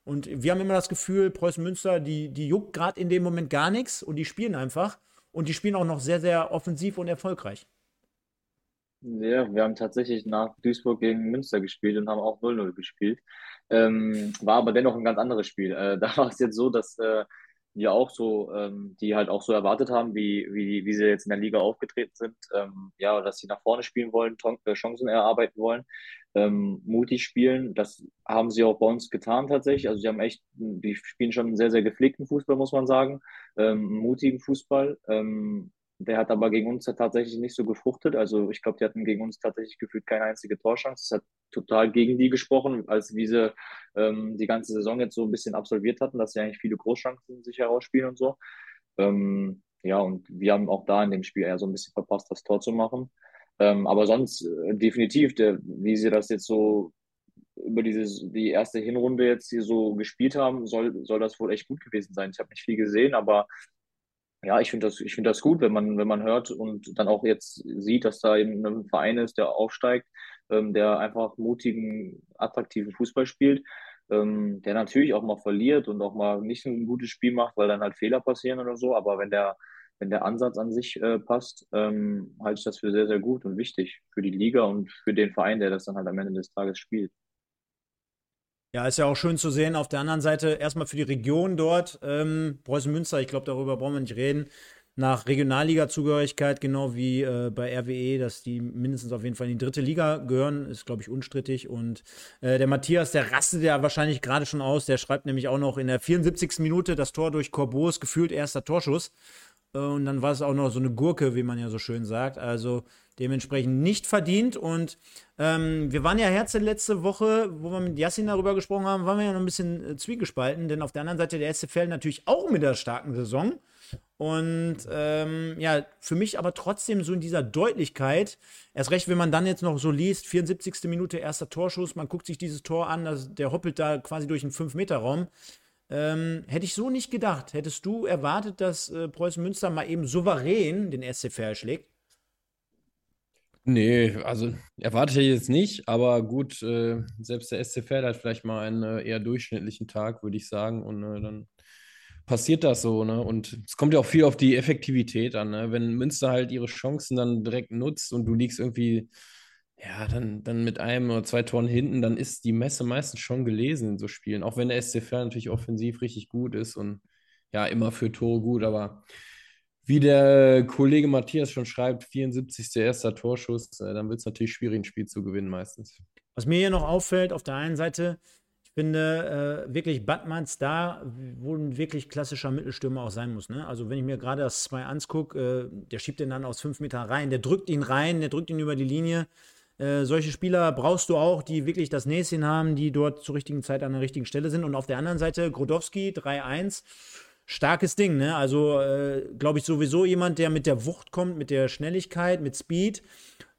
Und wir haben immer das Gefühl, Preußen Münster, die, die juckt gerade in dem Moment gar nichts und die spielen einfach. Und die spielen auch noch sehr, sehr offensiv und erfolgreich. Ja, wir haben tatsächlich nach Duisburg gegen Münster gespielt und haben auch 0-0 gespielt. Ähm, war aber dennoch ein ganz anderes Spiel. Äh, da war es jetzt so, dass äh, wir auch so, ähm, die halt auch so erwartet haben, wie, wie, wie sie jetzt in der Liga aufgetreten sind. Ähm, ja, dass sie nach vorne spielen wollen, äh, Chancen erarbeiten wollen, ähm, mutig spielen. Das haben sie auch bei uns getan tatsächlich. Also sie haben echt, die spielen schon einen sehr, sehr gepflegten Fußball, muss man sagen. Ähm, mutigen Fußball. Ähm, der hat aber gegen uns tatsächlich nicht so gefruchtet. Also ich glaube, die hatten gegen uns tatsächlich gefühlt keine einzige Torchance. Das hat total gegen die gesprochen, als wie sie ähm, die ganze Saison jetzt so ein bisschen absolviert hatten, dass sie eigentlich viele Großchancen sich herausspielen und so. Ähm, ja, und wir haben auch da in dem Spiel eher so ein bisschen verpasst, das Tor zu machen. Ähm, aber sonst äh, definitiv, der, wie sie das jetzt so über dieses, die erste Hinrunde jetzt hier so gespielt haben, soll, soll das wohl echt gut gewesen sein. Ich habe nicht viel gesehen, aber ja, ich finde das, ich finde das gut, wenn man, wenn man hört und dann auch jetzt sieht, dass da eben ein Verein ist, der aufsteigt, ähm, der einfach mutigen, attraktiven Fußball spielt, ähm, der natürlich auch mal verliert und auch mal nicht so ein gutes Spiel macht, weil dann halt Fehler passieren oder so. Aber wenn der, wenn der Ansatz an sich äh, passt, ähm, halte ich das für sehr, sehr gut und wichtig für die Liga und für den Verein, der das dann halt am Ende des Tages spielt. Ja, ist ja auch schön zu sehen. Auf der anderen Seite erstmal für die Region dort. Ähm, Preußen Münster, ich glaube, darüber brauchen wir nicht reden. Nach Regionalliga-Zugehörigkeit, genau wie äh, bei RWE, dass die mindestens auf jeden Fall in die dritte Liga gehören, ist, glaube ich, unstrittig. Und äh, der Matthias, der rastet ja wahrscheinlich gerade schon aus. Der schreibt nämlich auch noch in der 74. Minute das Tor durch Corbos, gefühlt erster Torschuss. Äh, Und dann war es auch noch so eine Gurke, wie man ja so schön sagt. Also dementsprechend nicht verdient. Und ähm, wir waren ja Herze letzte Woche, wo wir mit Yassin darüber gesprochen haben, waren wir ja noch ein bisschen äh, zwiegespalten, denn auf der anderen Seite der SCFL natürlich auch mit der starken Saison. Und ähm, ja, für mich aber trotzdem so in dieser Deutlichkeit, erst recht, wenn man dann jetzt noch so liest, 74. Minute, erster Torschuss, man guckt sich dieses Tor an, das, der hoppelt da quasi durch einen 5-Meter-Raum. Ähm, hätte ich so nicht gedacht. Hättest du erwartet, dass äh, Preußen Münster mal eben souverän den SCFL schlägt? Nee, also erwarte ich jetzt nicht, aber gut, äh, selbst der SC Verl hat vielleicht mal einen äh, eher durchschnittlichen Tag, würde ich sagen, und äh, dann passiert das so, ne? Und es kommt ja auch viel auf die Effektivität an, ne? Wenn Münster halt ihre Chancen dann direkt nutzt und du liegst irgendwie ja, dann, dann mit einem oder zwei Toren hinten, dann ist die Messe meistens schon gelesen in so Spielen. Auch wenn der SCFR natürlich offensiv richtig gut ist und ja, immer für Tore gut, aber wie der Kollege Matthias schon schreibt, 74. erster Torschuss, äh, dann wird es natürlich schwierig, ein Spiel zu gewinnen meistens. Was mir hier noch auffällt, auf der einen Seite, ich finde äh, wirklich Batmans da, wo ein wirklich klassischer Mittelstürmer auch sein muss. Ne? Also wenn ich mir gerade das 2 angucke, äh, der schiebt den dann aus 5 Meter rein, der drückt ihn rein, der drückt ihn über die Linie. Äh, solche Spieler brauchst du auch, die wirklich das Näschen haben, die dort zur richtigen Zeit an der richtigen Stelle sind. Und auf der anderen Seite Grodowski 3-1 starkes Ding, ne? Also, äh, glaube ich, sowieso jemand, der mit der Wucht kommt, mit der Schnelligkeit, mit Speed,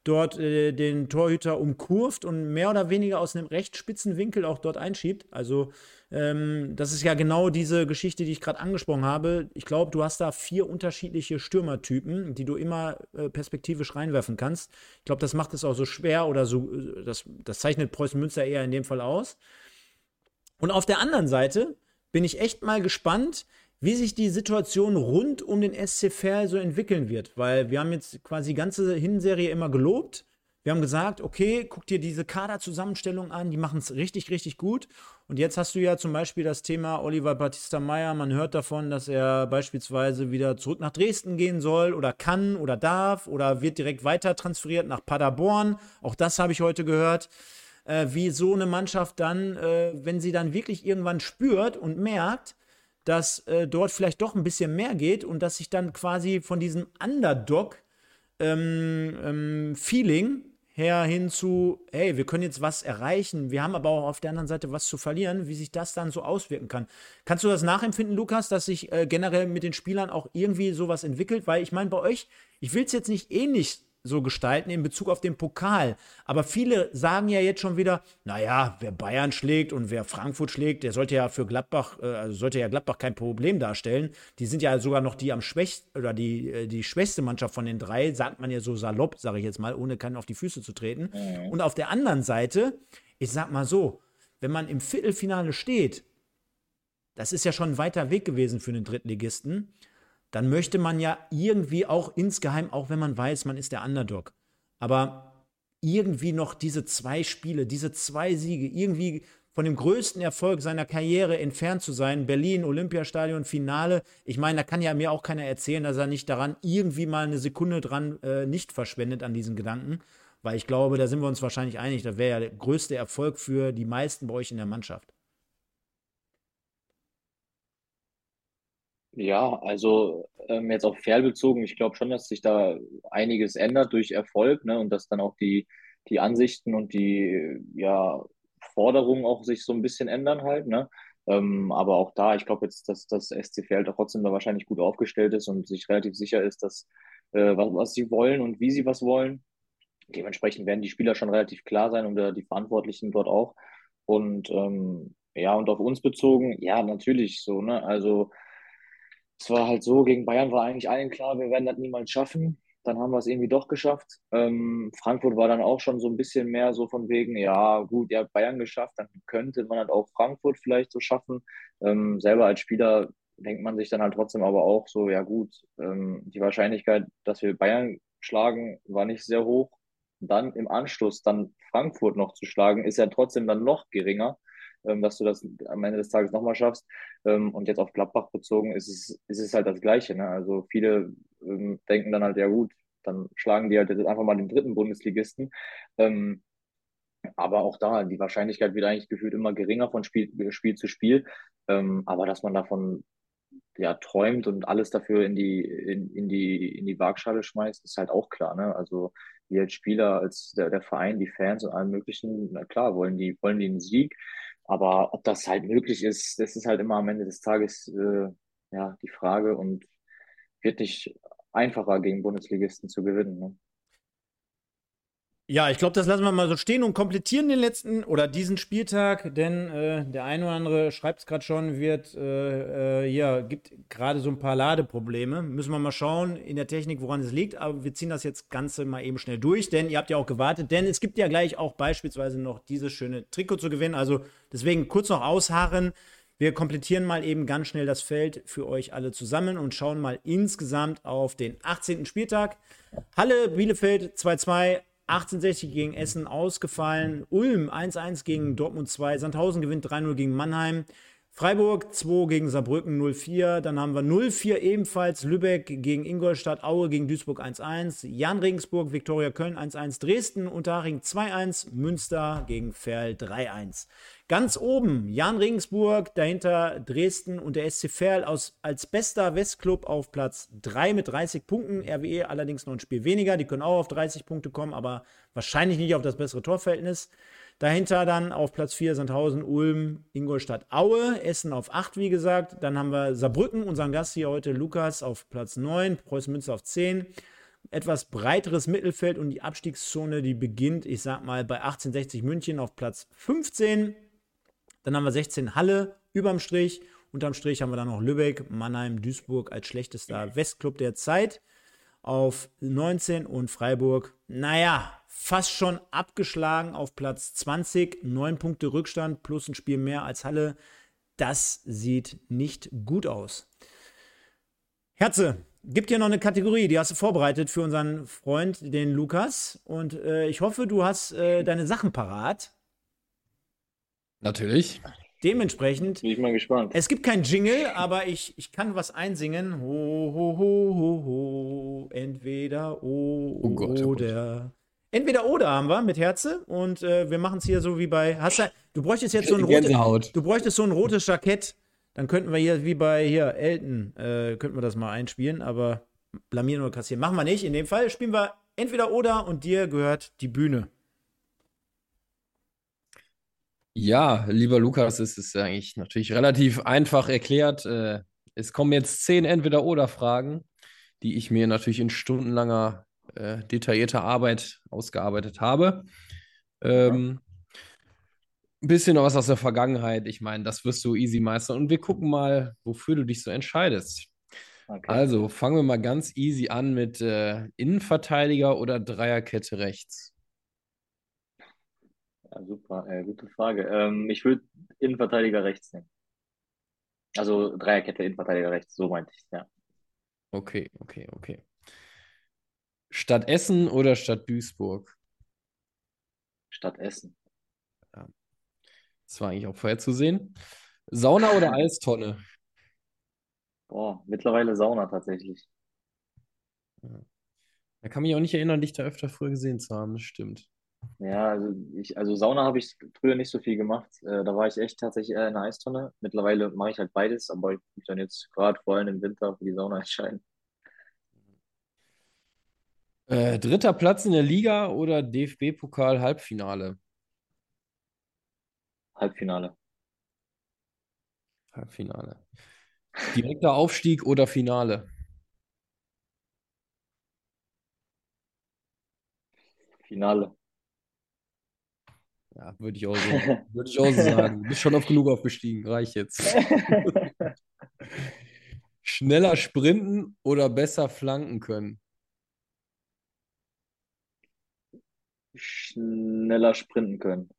dort äh, den Torhüter umkurvt und mehr oder weniger aus einem recht spitzen Winkel auch dort einschiebt. Also, ähm, das ist ja genau diese Geschichte, die ich gerade angesprochen habe. Ich glaube, du hast da vier unterschiedliche Stürmertypen, die du immer äh, perspektivisch reinwerfen kannst. Ich glaube, das macht es auch so schwer oder so, äh, das, das zeichnet Preußen Münster eher in dem Fall aus. Und auf der anderen Seite bin ich echt mal gespannt, wie sich die Situation rund um den SC Verl so entwickeln wird. Weil wir haben jetzt quasi die ganze Hinserie immer gelobt. Wir haben gesagt, okay, guck dir diese Kaderzusammenstellung an, die machen es richtig, richtig gut. Und jetzt hast du ja zum Beispiel das Thema Oliver Battista Meyer. Man hört davon, dass er beispielsweise wieder zurück nach Dresden gehen soll oder kann oder darf oder wird direkt weiter transferiert nach Paderborn. Auch das habe ich heute gehört. Äh, wie so eine Mannschaft dann, äh, wenn sie dann wirklich irgendwann spürt und merkt, dass äh, dort vielleicht doch ein bisschen mehr geht und dass sich dann quasi von diesem Underdog-Feeling ähm, ähm, her hin zu, hey, wir können jetzt was erreichen, wir haben aber auch auf der anderen Seite was zu verlieren, wie sich das dann so auswirken kann. Kannst du das nachempfinden, Lukas, dass sich äh, generell mit den Spielern auch irgendwie sowas entwickelt? Weil ich meine, bei euch, ich will es jetzt nicht ähnlich so gestalten in Bezug auf den Pokal. Aber viele sagen ja jetzt schon wieder, naja, wer Bayern schlägt und wer Frankfurt schlägt, der sollte ja für Gladbach, äh, also sollte ja Gladbach kein Problem darstellen. Die sind ja sogar noch die am schwächsten oder die, äh, die schwächste Mannschaft von den drei, sagt man ja so salopp, sage ich jetzt mal, ohne keinen auf die Füße zu treten. Mhm. Und auf der anderen Seite, ich sag mal so, wenn man im Viertelfinale steht, das ist ja schon ein weiter Weg gewesen für einen Drittligisten dann möchte man ja irgendwie auch insgeheim, auch wenn man weiß, man ist der Underdog, aber irgendwie noch diese zwei Spiele, diese zwei Siege, irgendwie von dem größten Erfolg seiner Karriere entfernt zu sein, Berlin, Olympiastadion, Finale. Ich meine, da kann ja mir auch keiner erzählen, dass er nicht daran irgendwie mal eine Sekunde dran äh, nicht verschwendet an diesen Gedanken, weil ich glaube, da sind wir uns wahrscheinlich einig, das wäre ja der größte Erfolg für die meisten bei euch in der Mannschaft. Ja, also ähm, jetzt auf Ferl bezogen, ich glaube schon, dass sich da einiges ändert durch Erfolg, ne, und dass dann auch die, die Ansichten und die ja, Forderungen auch sich so ein bisschen ändern halt, ne? Ähm, aber auch da, ich glaube jetzt, dass das SC Verl trotzdem da wahrscheinlich gut aufgestellt ist und sich relativ sicher ist, dass äh, was, was sie wollen und wie sie was wollen. Dementsprechend werden die Spieler schon relativ klar sein und äh, die Verantwortlichen dort auch. Und ähm, ja, und auf uns bezogen, ja, natürlich so, ne? Also es war halt so, gegen Bayern war eigentlich allen klar, wir werden das niemals schaffen. Dann haben wir es irgendwie doch geschafft. Ähm, Frankfurt war dann auch schon so ein bisschen mehr so von wegen, ja, gut, ihr habt Bayern geschafft, dann könnte man halt auch Frankfurt vielleicht so schaffen. Ähm, selber als Spieler denkt man sich dann halt trotzdem aber auch so, ja gut, ähm, die Wahrscheinlichkeit, dass wir Bayern schlagen, war nicht sehr hoch. Dann im Anschluss dann Frankfurt noch zu schlagen, ist ja trotzdem dann noch geringer dass du das am Ende des Tages nochmal schaffst. Ähm, und jetzt auf Gladbach bezogen ist es, ist es halt das Gleiche. Ne? Also viele ähm, denken dann halt, ja gut, dann schlagen die halt jetzt einfach mal den dritten Bundesligisten. Ähm, aber auch da, die Wahrscheinlichkeit wird eigentlich gefühlt immer geringer von Spiel, Spiel zu Spiel. Ähm, aber dass man davon ja, träumt und alles dafür in die, in, in die, in die Waagschale schmeißt, ist halt auch klar. Ne? Also wir als Spieler, als der, der Verein, die Fans und allen möglichen, na klar, wollen die, wollen die einen Sieg. Aber ob das halt möglich ist, das ist halt immer am Ende des Tages äh, ja die Frage und wird nicht einfacher gegen Bundesligisten zu gewinnen. Ne? Ja, ich glaube, das lassen wir mal so stehen und komplettieren den letzten oder diesen Spieltag, denn äh, der eine oder andere schreibt es gerade schon, wird äh, äh, ja, gibt gerade so ein paar Ladeprobleme. Müssen wir mal schauen in der Technik, woran es liegt, aber wir ziehen das jetzt Ganze mal eben schnell durch, denn ihr habt ja auch gewartet, denn es gibt ja gleich auch beispielsweise noch dieses schöne Trikot zu gewinnen. Also deswegen kurz noch ausharren. Wir komplettieren mal eben ganz schnell das Feld für euch alle zusammen und schauen mal insgesamt auf den 18. Spieltag. Halle Bielefeld 2-2. 1860 gegen Essen ausgefallen. Ulm 1-1 gegen Dortmund 2. Sandhausen gewinnt 3-0 gegen Mannheim. Freiburg 2 gegen Saarbrücken 0-4. Dann haben wir 0-4 ebenfalls Lübeck gegen Ingolstadt, Aue gegen Duisburg 1-1. Jan Regensburg, Viktoria Köln 1-1. Dresden, Unterhaching 2-1. Münster gegen Ferl 3-1. Ganz oben Jan Regensburg, dahinter Dresden und der SC Verl aus, als bester Westclub auf Platz 3 mit 30 Punkten. RWE allerdings noch ein Spiel weniger. Die können auch auf 30 Punkte kommen, aber wahrscheinlich nicht auf das bessere Torverhältnis. Dahinter dann auf Platz 4 Sandhausen, Ulm, Ingolstadt, Aue, Essen auf 8, wie gesagt. Dann haben wir Saarbrücken, unseren Gast hier heute, Lukas, auf Platz 9, Preußen Münster auf 10. Etwas breiteres Mittelfeld und die Abstiegszone, die beginnt, ich sag mal, bei 1860 München auf Platz 15. Dann haben wir 16 Halle überm Strich. Unterm Strich haben wir dann noch Lübeck, Mannheim, Duisburg als schlechtester Westclub der Zeit auf 19 und Freiburg, naja, fast schon abgeschlagen auf Platz 20, neun Punkte Rückstand plus ein Spiel mehr als Halle. Das sieht nicht gut aus. Herze, gibt hier noch eine Kategorie, die hast du vorbereitet für unseren Freund, den Lukas. Und äh, ich hoffe, du hast äh, deine Sachen parat. Natürlich. Dementsprechend. Bin ich mal gespannt. Es gibt kein Jingle, aber ich, ich kann was einsingen. Ho, ho, ho, ho, ho. Entweder o Oh Gott, oh oder. Entweder oder haben wir mit Herze und äh, wir machen es hier so wie bei. Hast du, du bräuchtest jetzt so ein rotes. Du bräuchtest so ein rotes Jackett. Dann könnten wir hier wie bei hier Elton, äh, könnten wir das mal einspielen, aber blamieren oder kassieren. Machen wir nicht. In dem Fall spielen wir entweder oder und dir gehört die Bühne. Ja, lieber Lukas, es ist eigentlich natürlich relativ einfach erklärt. Äh, Es kommen jetzt zehn Entweder-Oder-Fragen, die ich mir natürlich in stundenlanger, äh, detaillierter Arbeit ausgearbeitet habe. Ähm, ein bisschen was aus der Vergangenheit. Ich meine, das wirst du easy meistern. Und wir gucken mal, wofür du dich so entscheidest. Okay. Also fangen wir mal ganz easy an mit äh, Innenverteidiger oder Dreierkette rechts. Ja, super, äh, gute Frage. Ähm, ich würde Innenverteidiger rechts nehmen. Also Dreierkette Innenverteidiger rechts, so meinte ich ja. Okay, okay, okay. Stadt Essen oder Stadt Duisburg? Statt Essen. Das war eigentlich auch vorherzusehen. Sauna oder Eistonne? Boah, mittlerweile Sauna tatsächlich. Da kann mich auch nicht erinnern, dich da öfter früher gesehen zu haben. Das stimmt. Ja, also ich, also Sauna habe ich früher nicht so viel gemacht. Äh, da war ich echt tatsächlich eher in der Eistonne. Mittlerweile mache ich halt beides, aber ich muss mich dann jetzt gerade vor allem im Winter für die Sauna entscheiden. Äh, dritter Platz in der Liga oder DFB-Pokal Halbfinale? Halbfinale. Halbfinale. Direkter Aufstieg oder Finale? Finale. Ja, würde ich auch so, würde ich auch so sagen. Du bist schon oft genug aufgestiegen. Reich jetzt. Schneller sprinten oder besser flanken können? Schneller sprinten können.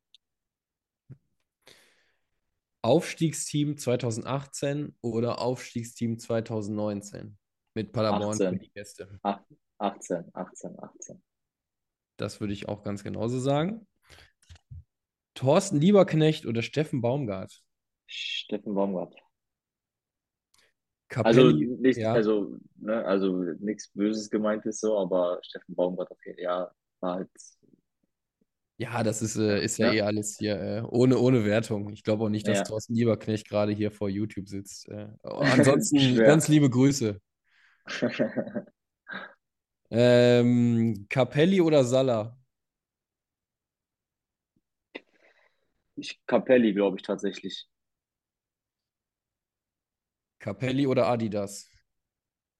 Aufstiegsteam 2018 oder Aufstiegsteam 2019? Mit Paderborn für 18. die Gäste. Ach, 18, 18, 18. Das würde ich auch ganz genauso sagen. Thorsten Lieberknecht oder Steffen Baumgart? Steffen Baumgart. Capelli, Also nicht, ja. also, ne, also nichts Böses gemeint ist so, aber Steffen Baumgart auf jeden ja, war halt, Ja, das ist, äh, ist ja Ja. eh alles hier äh, ohne, ohne Wertung. Ich glaube auch nicht, dass Ja. Thorsten Lieberknecht gerade hier vor YouTube sitzt. Äh, ansonsten Schwer. ganz liebe Grüße. Ähm, Capelli oder Salah? Ich, Capelli, glaube ich tatsächlich. Capelli oder Adidas?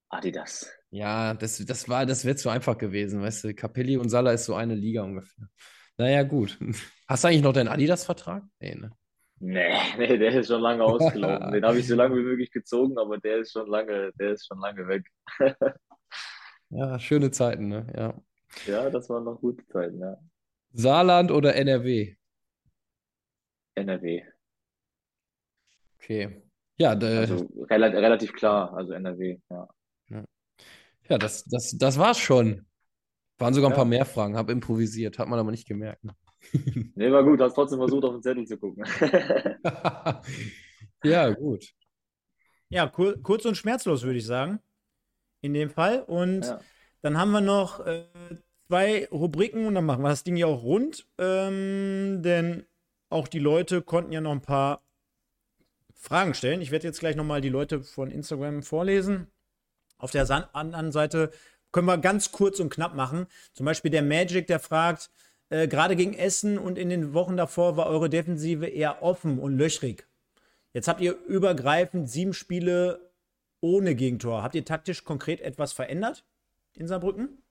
Adidas. Ja, das, das war, das wäre zu einfach gewesen, weißt du. Capelli und Salah ist so eine Liga ungefähr. Naja, gut. Hast du eigentlich noch deinen Adidas-Vertrag? Nee, ne? Nee, nee, der ist schon lange ausgelaufen. Den habe ich so lange wie möglich gezogen, aber der ist schon lange, der ist schon lange weg. Ja, schöne Zeiten, ne? Ja. Ja, das waren noch gute Zeiten, ja. Saarland oder NRW? NRW. Okay. Ja, da, Also rela relativ klar, also NRW, ja. ja das, das, das war's schon. Waren sogar ein ja. paar mehr Fragen, habe improvisiert, hat man aber nicht gemerkt. Ne? nee, war gut, hast trotzdem versucht, auf den Zettel zu gucken. ja, gut. Ja, kur kurz und schmerzlos, würde ich sagen. In dem Fall. Und ja. dann haben wir noch äh, zwei Rubriken und dann machen wir das Ding ja auch rund. Ähm, denn auch die Leute konnten ja noch ein paar Fragen stellen. Ich werde jetzt gleich nochmal die Leute von Instagram vorlesen. Auf der anderen Seite können wir ganz kurz und knapp machen. Zum Beispiel der Magic, der fragt, äh, gerade gegen Essen und in den Wochen davor war eure Defensive eher offen und löchrig. Jetzt habt ihr übergreifend sieben Spiele ohne Gegentor. Habt ihr taktisch konkret etwas verändert in Saarbrücken?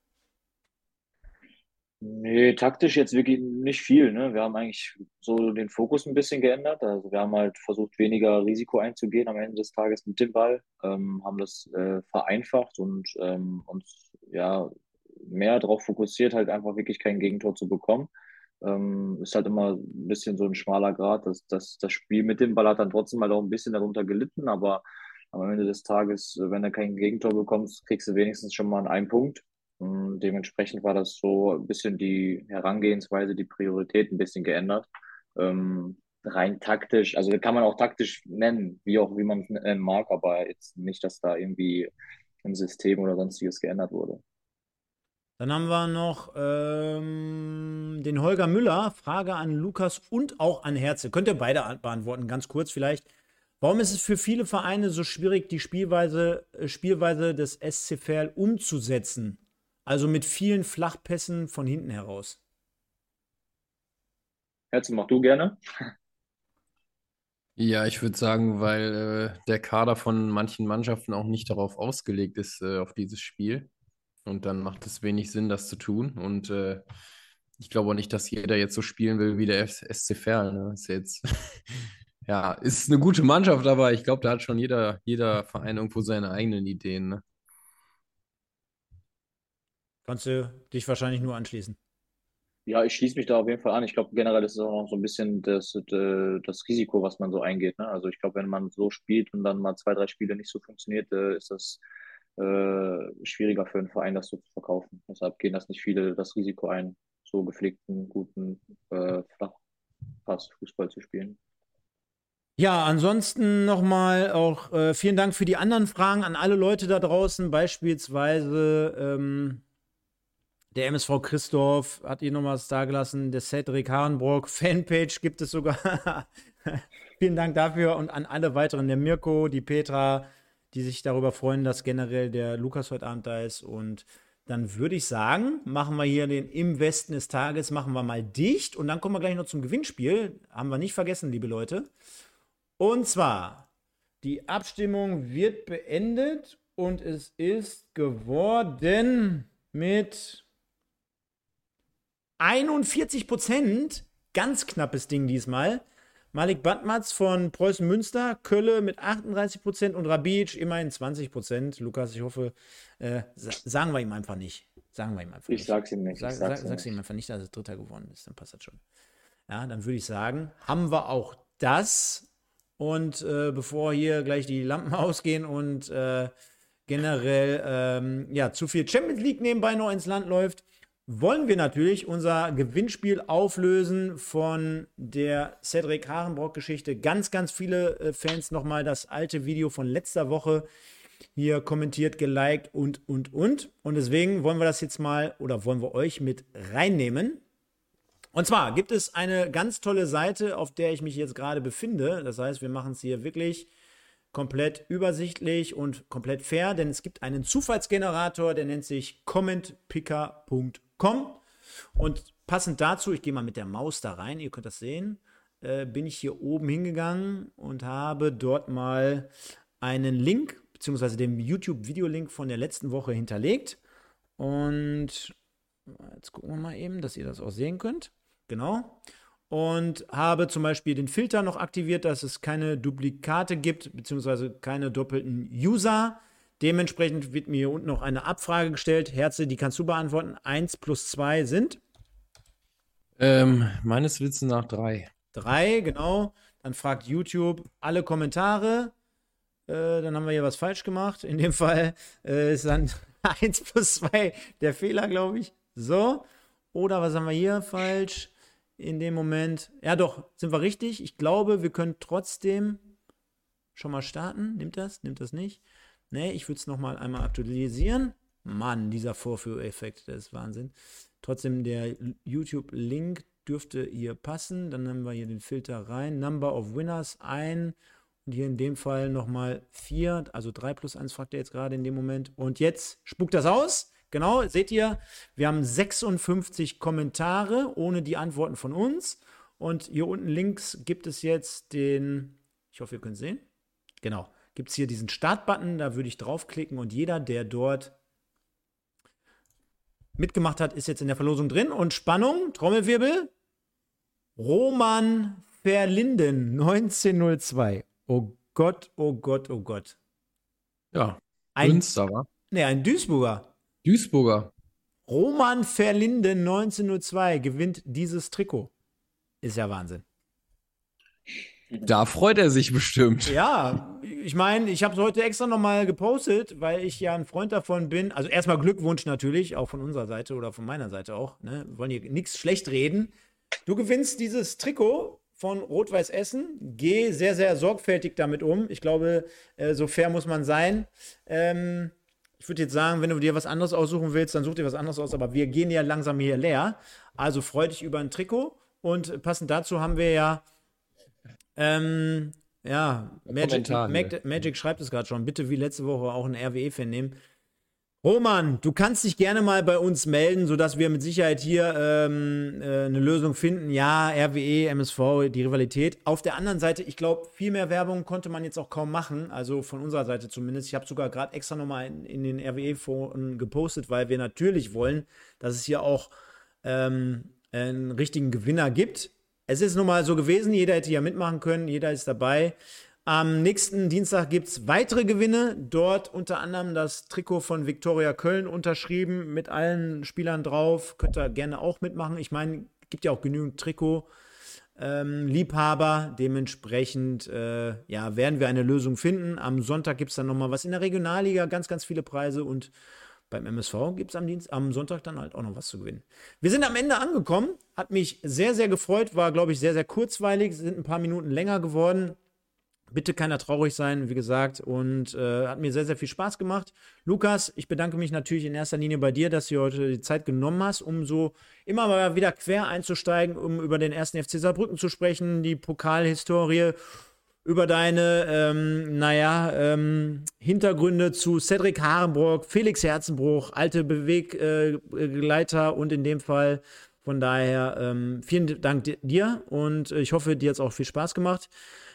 Nee, taktisch jetzt wirklich nicht viel. Ne? Wir haben eigentlich so den Fokus ein bisschen geändert. Also wir haben halt versucht, weniger Risiko einzugehen am Ende des Tages mit dem Ball, ähm, haben das äh, vereinfacht und ähm, uns ja mehr darauf fokussiert, halt einfach wirklich kein Gegentor zu bekommen. Ähm, ist halt immer ein bisschen so ein schmaler Grad. Das, das, das Spiel mit dem Ball hat dann trotzdem halt auch ein bisschen darunter gelitten, aber am Ende des Tages, wenn du kein Gegentor bekommst, kriegst du wenigstens schon mal einen Punkt. Und dementsprechend war das so ein bisschen die Herangehensweise, die Priorität ein bisschen geändert. Ähm, rein taktisch, also kann man auch taktisch nennen, wie auch wie man es nennen mag, aber jetzt nicht, dass da irgendwie im System oder sonstiges geändert wurde. Dann haben wir noch ähm, den Holger Müller. Frage an Lukas und auch an Herze. Könnt ihr beide beantworten, ganz kurz vielleicht. Warum ist es für viele Vereine so schwierig, die Spielweise, äh, Spielweise des SC Verl umzusetzen? Also mit vielen Flachpässen von hinten heraus. Herze, mach du gerne. Ja, ich würde sagen, weil äh, der Kader von manchen Mannschaften auch nicht darauf ausgelegt ist, äh, auf dieses Spiel. Und dann macht es wenig Sinn, das zu tun. Und äh, ich glaube auch nicht, dass jeder jetzt so spielen will wie der SC Verl. Ne? Ist jetzt, ja, ist eine gute Mannschaft, aber ich glaube, da hat schon jeder, jeder Verein irgendwo seine eigenen Ideen. Ne? Kannst du dich wahrscheinlich nur anschließen. Ja, ich schließe mich da auf jeden Fall an. Ich glaube, generell ist es auch noch so ein bisschen das, äh, das Risiko, was man so eingeht. Ne? Also ich glaube, wenn man so spielt und dann mal zwei, drei Spiele nicht so funktioniert, äh, ist das äh, schwieriger für einen Verein, das so zu verkaufen. Deshalb gehen das nicht viele das Risiko ein, so gepflegten, guten äh, Flachpass-Fußball zu spielen. Ja, ansonsten nochmal auch äh, vielen Dank für die anderen Fragen an alle Leute da draußen, beispielsweise ähm, der MSV Christoph hat hier noch was dagelassen. Der Cedric Harenbrock Fanpage gibt es sogar. Vielen Dank dafür und an alle weiteren, der Mirko, die Petra, die sich darüber freuen, dass generell der Lukas heute Abend da ist. Und dann würde ich sagen, machen wir hier den Im Westen des Tages, machen wir mal dicht und dann kommen wir gleich noch zum Gewinnspiel. Haben wir nicht vergessen, liebe Leute. Und zwar, die Abstimmung wird beendet und es ist geworden mit 41 Prozent, ganz knappes Ding diesmal. Malik Badmatz von Preußen Münster, Kölle mit 38 Prozent und Rabic immerhin 20 Prozent. Lukas, ich hoffe, äh, sagen wir ihm einfach nicht. Sagen wir ihm einfach ich nicht. Sag's ihm nicht. Sag, sag's sag, sag's ihm einfach nicht, dass er Dritter geworden ist. Dann passt das schon. Ja, dann würde ich sagen, haben wir auch das. Und äh, bevor hier gleich die Lampen ausgehen und äh, generell ähm, ja, zu viel Champions League nebenbei noch ins Land läuft, wollen wir natürlich unser Gewinnspiel auflösen von der Cedric Harenbrock-Geschichte. Ganz, ganz viele äh, Fans nochmal das alte Video von letzter Woche hier kommentiert, geliked und, und, und. Und deswegen wollen wir das jetzt mal oder wollen wir euch mit reinnehmen. Und zwar gibt es eine ganz tolle Seite, auf der ich mich jetzt gerade befinde. Das heißt, wir machen es hier wirklich komplett übersichtlich und komplett fair, denn es gibt einen Zufallsgenerator, der nennt sich commentpicker.com kommen. Und passend dazu, ich gehe mal mit der Maus da rein, ihr könnt das sehen, äh, bin ich hier oben hingegangen und habe dort mal einen Link, beziehungsweise den YouTube-Video-Link von der letzten Woche hinterlegt. Und jetzt gucken wir mal eben, dass ihr das auch sehen könnt. Genau. Und habe zum Beispiel den Filter noch aktiviert, dass es keine Duplikate gibt, beziehungsweise keine doppelten User. Dementsprechend wird mir hier unten noch eine Abfrage gestellt. Herze, die kannst du beantworten. Eins plus zwei sind? Ähm, meines Wissens nach drei. Drei, genau. Dann fragt YouTube alle Kommentare. Äh, dann haben wir hier was falsch gemacht. In dem Fall äh, ist dann 1 plus 2 der Fehler, glaube ich. So. Oder was haben wir hier falsch? In dem Moment. Ja, doch, sind wir richtig. Ich glaube, wir können trotzdem schon mal starten. Nimmt das? Nimmt das nicht? Nee, ich würde es nochmal einmal aktualisieren. Mann, dieser Vorführeffekt, das ist Wahnsinn. Trotzdem, der YouTube-Link dürfte hier passen. Dann nehmen wir hier den Filter rein. Number of Winners ein. Und hier in dem Fall nochmal 4, also 3 plus 1 fragt er jetzt gerade in dem Moment. Und jetzt spuckt das aus. Genau, seht ihr, wir haben 56 Kommentare ohne die Antworten von uns. Und hier unten links gibt es jetzt den, ich hoffe, ihr könnt sehen. Genau, gibt es hier diesen Startbutton, da würde ich draufklicken und jeder, der dort mitgemacht hat, ist jetzt in der Verlosung drin. Und Spannung, Trommelwirbel, Roman Verlinden, 1902. Oh Gott, oh Gott, oh Gott. Ja, ein Münster, Nee, ein Duisburger. Duisburger. Roman Verlinden 1902 gewinnt dieses Trikot. Ist ja Wahnsinn. Da freut er sich bestimmt. Ja, ich meine, ich habe es heute extra nochmal gepostet, weil ich ja ein Freund davon bin. Also erstmal Glückwunsch natürlich, auch von unserer Seite oder von meiner Seite auch. Ne? Wir wollen hier nichts schlecht reden. Du gewinnst dieses Trikot von Rot-Weiß Essen. Geh sehr, sehr sorgfältig damit um. Ich glaube, äh, so fair muss man sein. Ähm, ich würde jetzt sagen, wenn du dir was anderes aussuchen willst, dann such dir was anderes aus, aber wir gehen ja langsam hier leer. Also freu dich über ein Trikot und passend dazu haben wir ja, ähm, ja, Magic, Magic, Magic schreibt es gerade schon, bitte wie letzte Woche auch ein RWE-Fan nehmen. Roman, du kannst dich gerne mal bei uns melden, sodass wir mit Sicherheit hier ähm, äh, eine Lösung finden. Ja, RWE, MSV, die Rivalität. Auf der anderen Seite, ich glaube, viel mehr Werbung konnte man jetzt auch kaum machen. Also von unserer Seite zumindest. Ich habe sogar gerade extra nochmal in, in den RWE-Foren gepostet, weil wir natürlich wollen, dass es hier auch ähm, einen richtigen Gewinner gibt. Es ist nun mal so gewesen, jeder hätte ja mitmachen können, jeder ist dabei. Am nächsten Dienstag gibt es weitere Gewinne. Dort unter anderem das Trikot von Viktoria Köln unterschrieben mit allen Spielern drauf. Könnt ihr gerne auch mitmachen. Ich meine, gibt ja auch genügend Trikot. Ähm, Liebhaber. Dementsprechend äh, ja, werden wir eine Lösung finden. Am Sonntag gibt es dann nochmal was in der Regionalliga, ganz, ganz viele Preise und beim MSV gibt es am, am Sonntag dann halt auch noch was zu gewinnen. Wir sind am Ende angekommen. Hat mich sehr, sehr gefreut. War, glaube ich, sehr, sehr kurzweilig. Sind ein paar Minuten länger geworden. Bitte keiner traurig sein, wie gesagt, und äh, hat mir sehr, sehr viel Spaß gemacht. Lukas, ich bedanke mich natürlich in erster Linie bei dir, dass du heute die Zeit genommen hast, um so immer mal wieder quer einzusteigen, um über den ersten FC Saarbrücken zu sprechen, die Pokalhistorie, über deine, ähm, naja, ähm, Hintergründe zu Cedric Harenbrock, Felix Herzenbruch, alte Beweggleiter äh, und in dem Fall von daher ähm, vielen Dank dir und ich hoffe, dir hat es auch viel Spaß gemacht.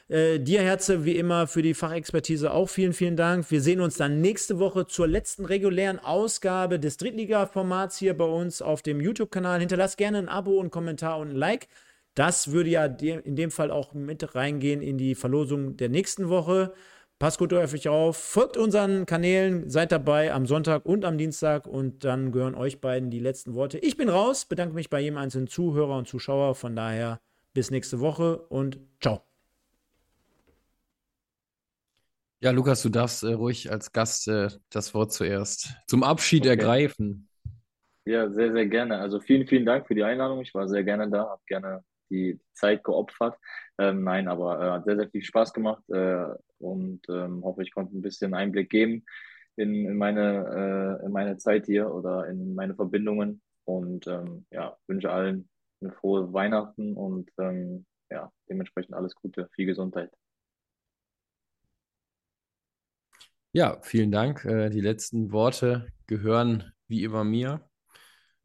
Äh, dir, Herze, wie immer für die Fachexpertise auch vielen, vielen Dank. Wir sehen uns dann nächste Woche zur letzten regulären Ausgabe des Drittliga-Formats hier bei uns auf dem YouTube-Kanal. Hinterlasst gerne ein Abo, einen Kommentar und ein Like. Das würde ja in dem Fall auch mit reingehen in die Verlosung der nächsten Woche. Passt gut auf euch auf, folgt unseren Kanälen, seid dabei am Sonntag und am Dienstag und dann gehören euch beiden die letzten Worte. Ich bin raus, bedanke mich bei jedem einzelnen Zuhörer und Zuschauer. Von daher bis nächste Woche und ciao. Ja, Lukas, du darfst äh, ruhig als Gast äh, das Wort zuerst zum Abschied okay. ergreifen. Ja, sehr, sehr gerne. Also vielen, vielen Dank für die Einladung. Ich war sehr gerne da, habe gerne die Zeit geopfert. Ähm, nein, aber äh, hat sehr, sehr viel Spaß gemacht äh, und ähm, hoffe, ich konnte ein bisschen Einblick geben in, in, meine, äh, in meine Zeit hier oder in meine Verbindungen und ähm, ja, wünsche allen eine frohe Weihnachten und ähm, ja, dementsprechend alles Gute, viel Gesundheit. Ja, vielen Dank. Äh, die letzten Worte gehören wie immer mir.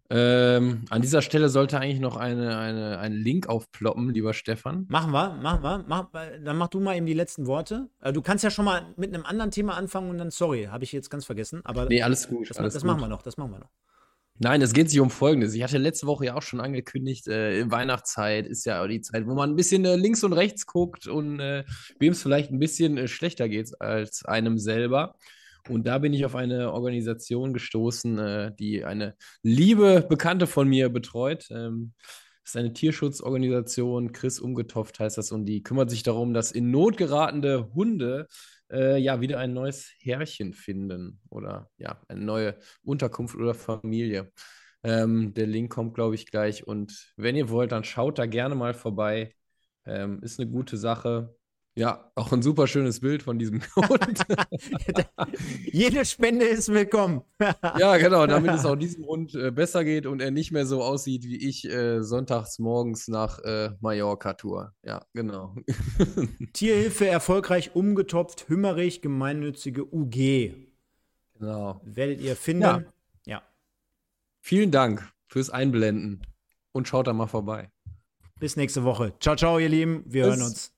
Ähm, an dieser Stelle sollte eigentlich noch eine, eine, ein Link aufploppen, lieber Stefan. Machen wir, machen wir. Mach, dann mach du mal eben die letzten Worte. Äh, du kannst ja schon mal mit einem anderen Thema anfangen und dann, sorry, habe ich jetzt ganz vergessen. Aber nee, alles gut. Das, alles das gut. machen wir noch, das machen wir noch. Nein, es geht sich um Folgendes. Ich hatte letzte Woche ja auch schon angekündigt, äh, Weihnachtszeit ist ja die Zeit, wo man ein bisschen äh, links und rechts guckt und äh, wem es vielleicht ein bisschen äh, schlechter geht als einem selber. Und da bin ich auf eine Organisation gestoßen, äh, die eine liebe Bekannte von mir betreut. Ähm, das ist eine Tierschutzorganisation, Chris Umgetopft heißt das, und die kümmert sich darum, dass in Not geratene Hunde äh, ja wieder ein neues Herrchen finden oder ja, eine neue Unterkunft oder Familie. Ähm, der Link kommt, glaube ich, gleich. Und wenn ihr wollt, dann schaut da gerne mal vorbei. Ähm, ist eine gute Sache. Ja, auch ein super schönes Bild von diesem Hund. Jede Spende ist willkommen. ja, genau, damit es auch diesem Hund äh, besser geht und er nicht mehr so aussieht wie ich äh, sonntags morgens nach äh, Mallorca-Tour. Ja, genau. Tierhilfe erfolgreich umgetopft, Hümmerich, gemeinnützige UG. Genau. Werdet ihr finden. Ja. ja. Vielen Dank fürs Einblenden und schaut da mal vorbei. Bis nächste Woche. Ciao, ciao, ihr Lieben. Wir Bis. hören uns.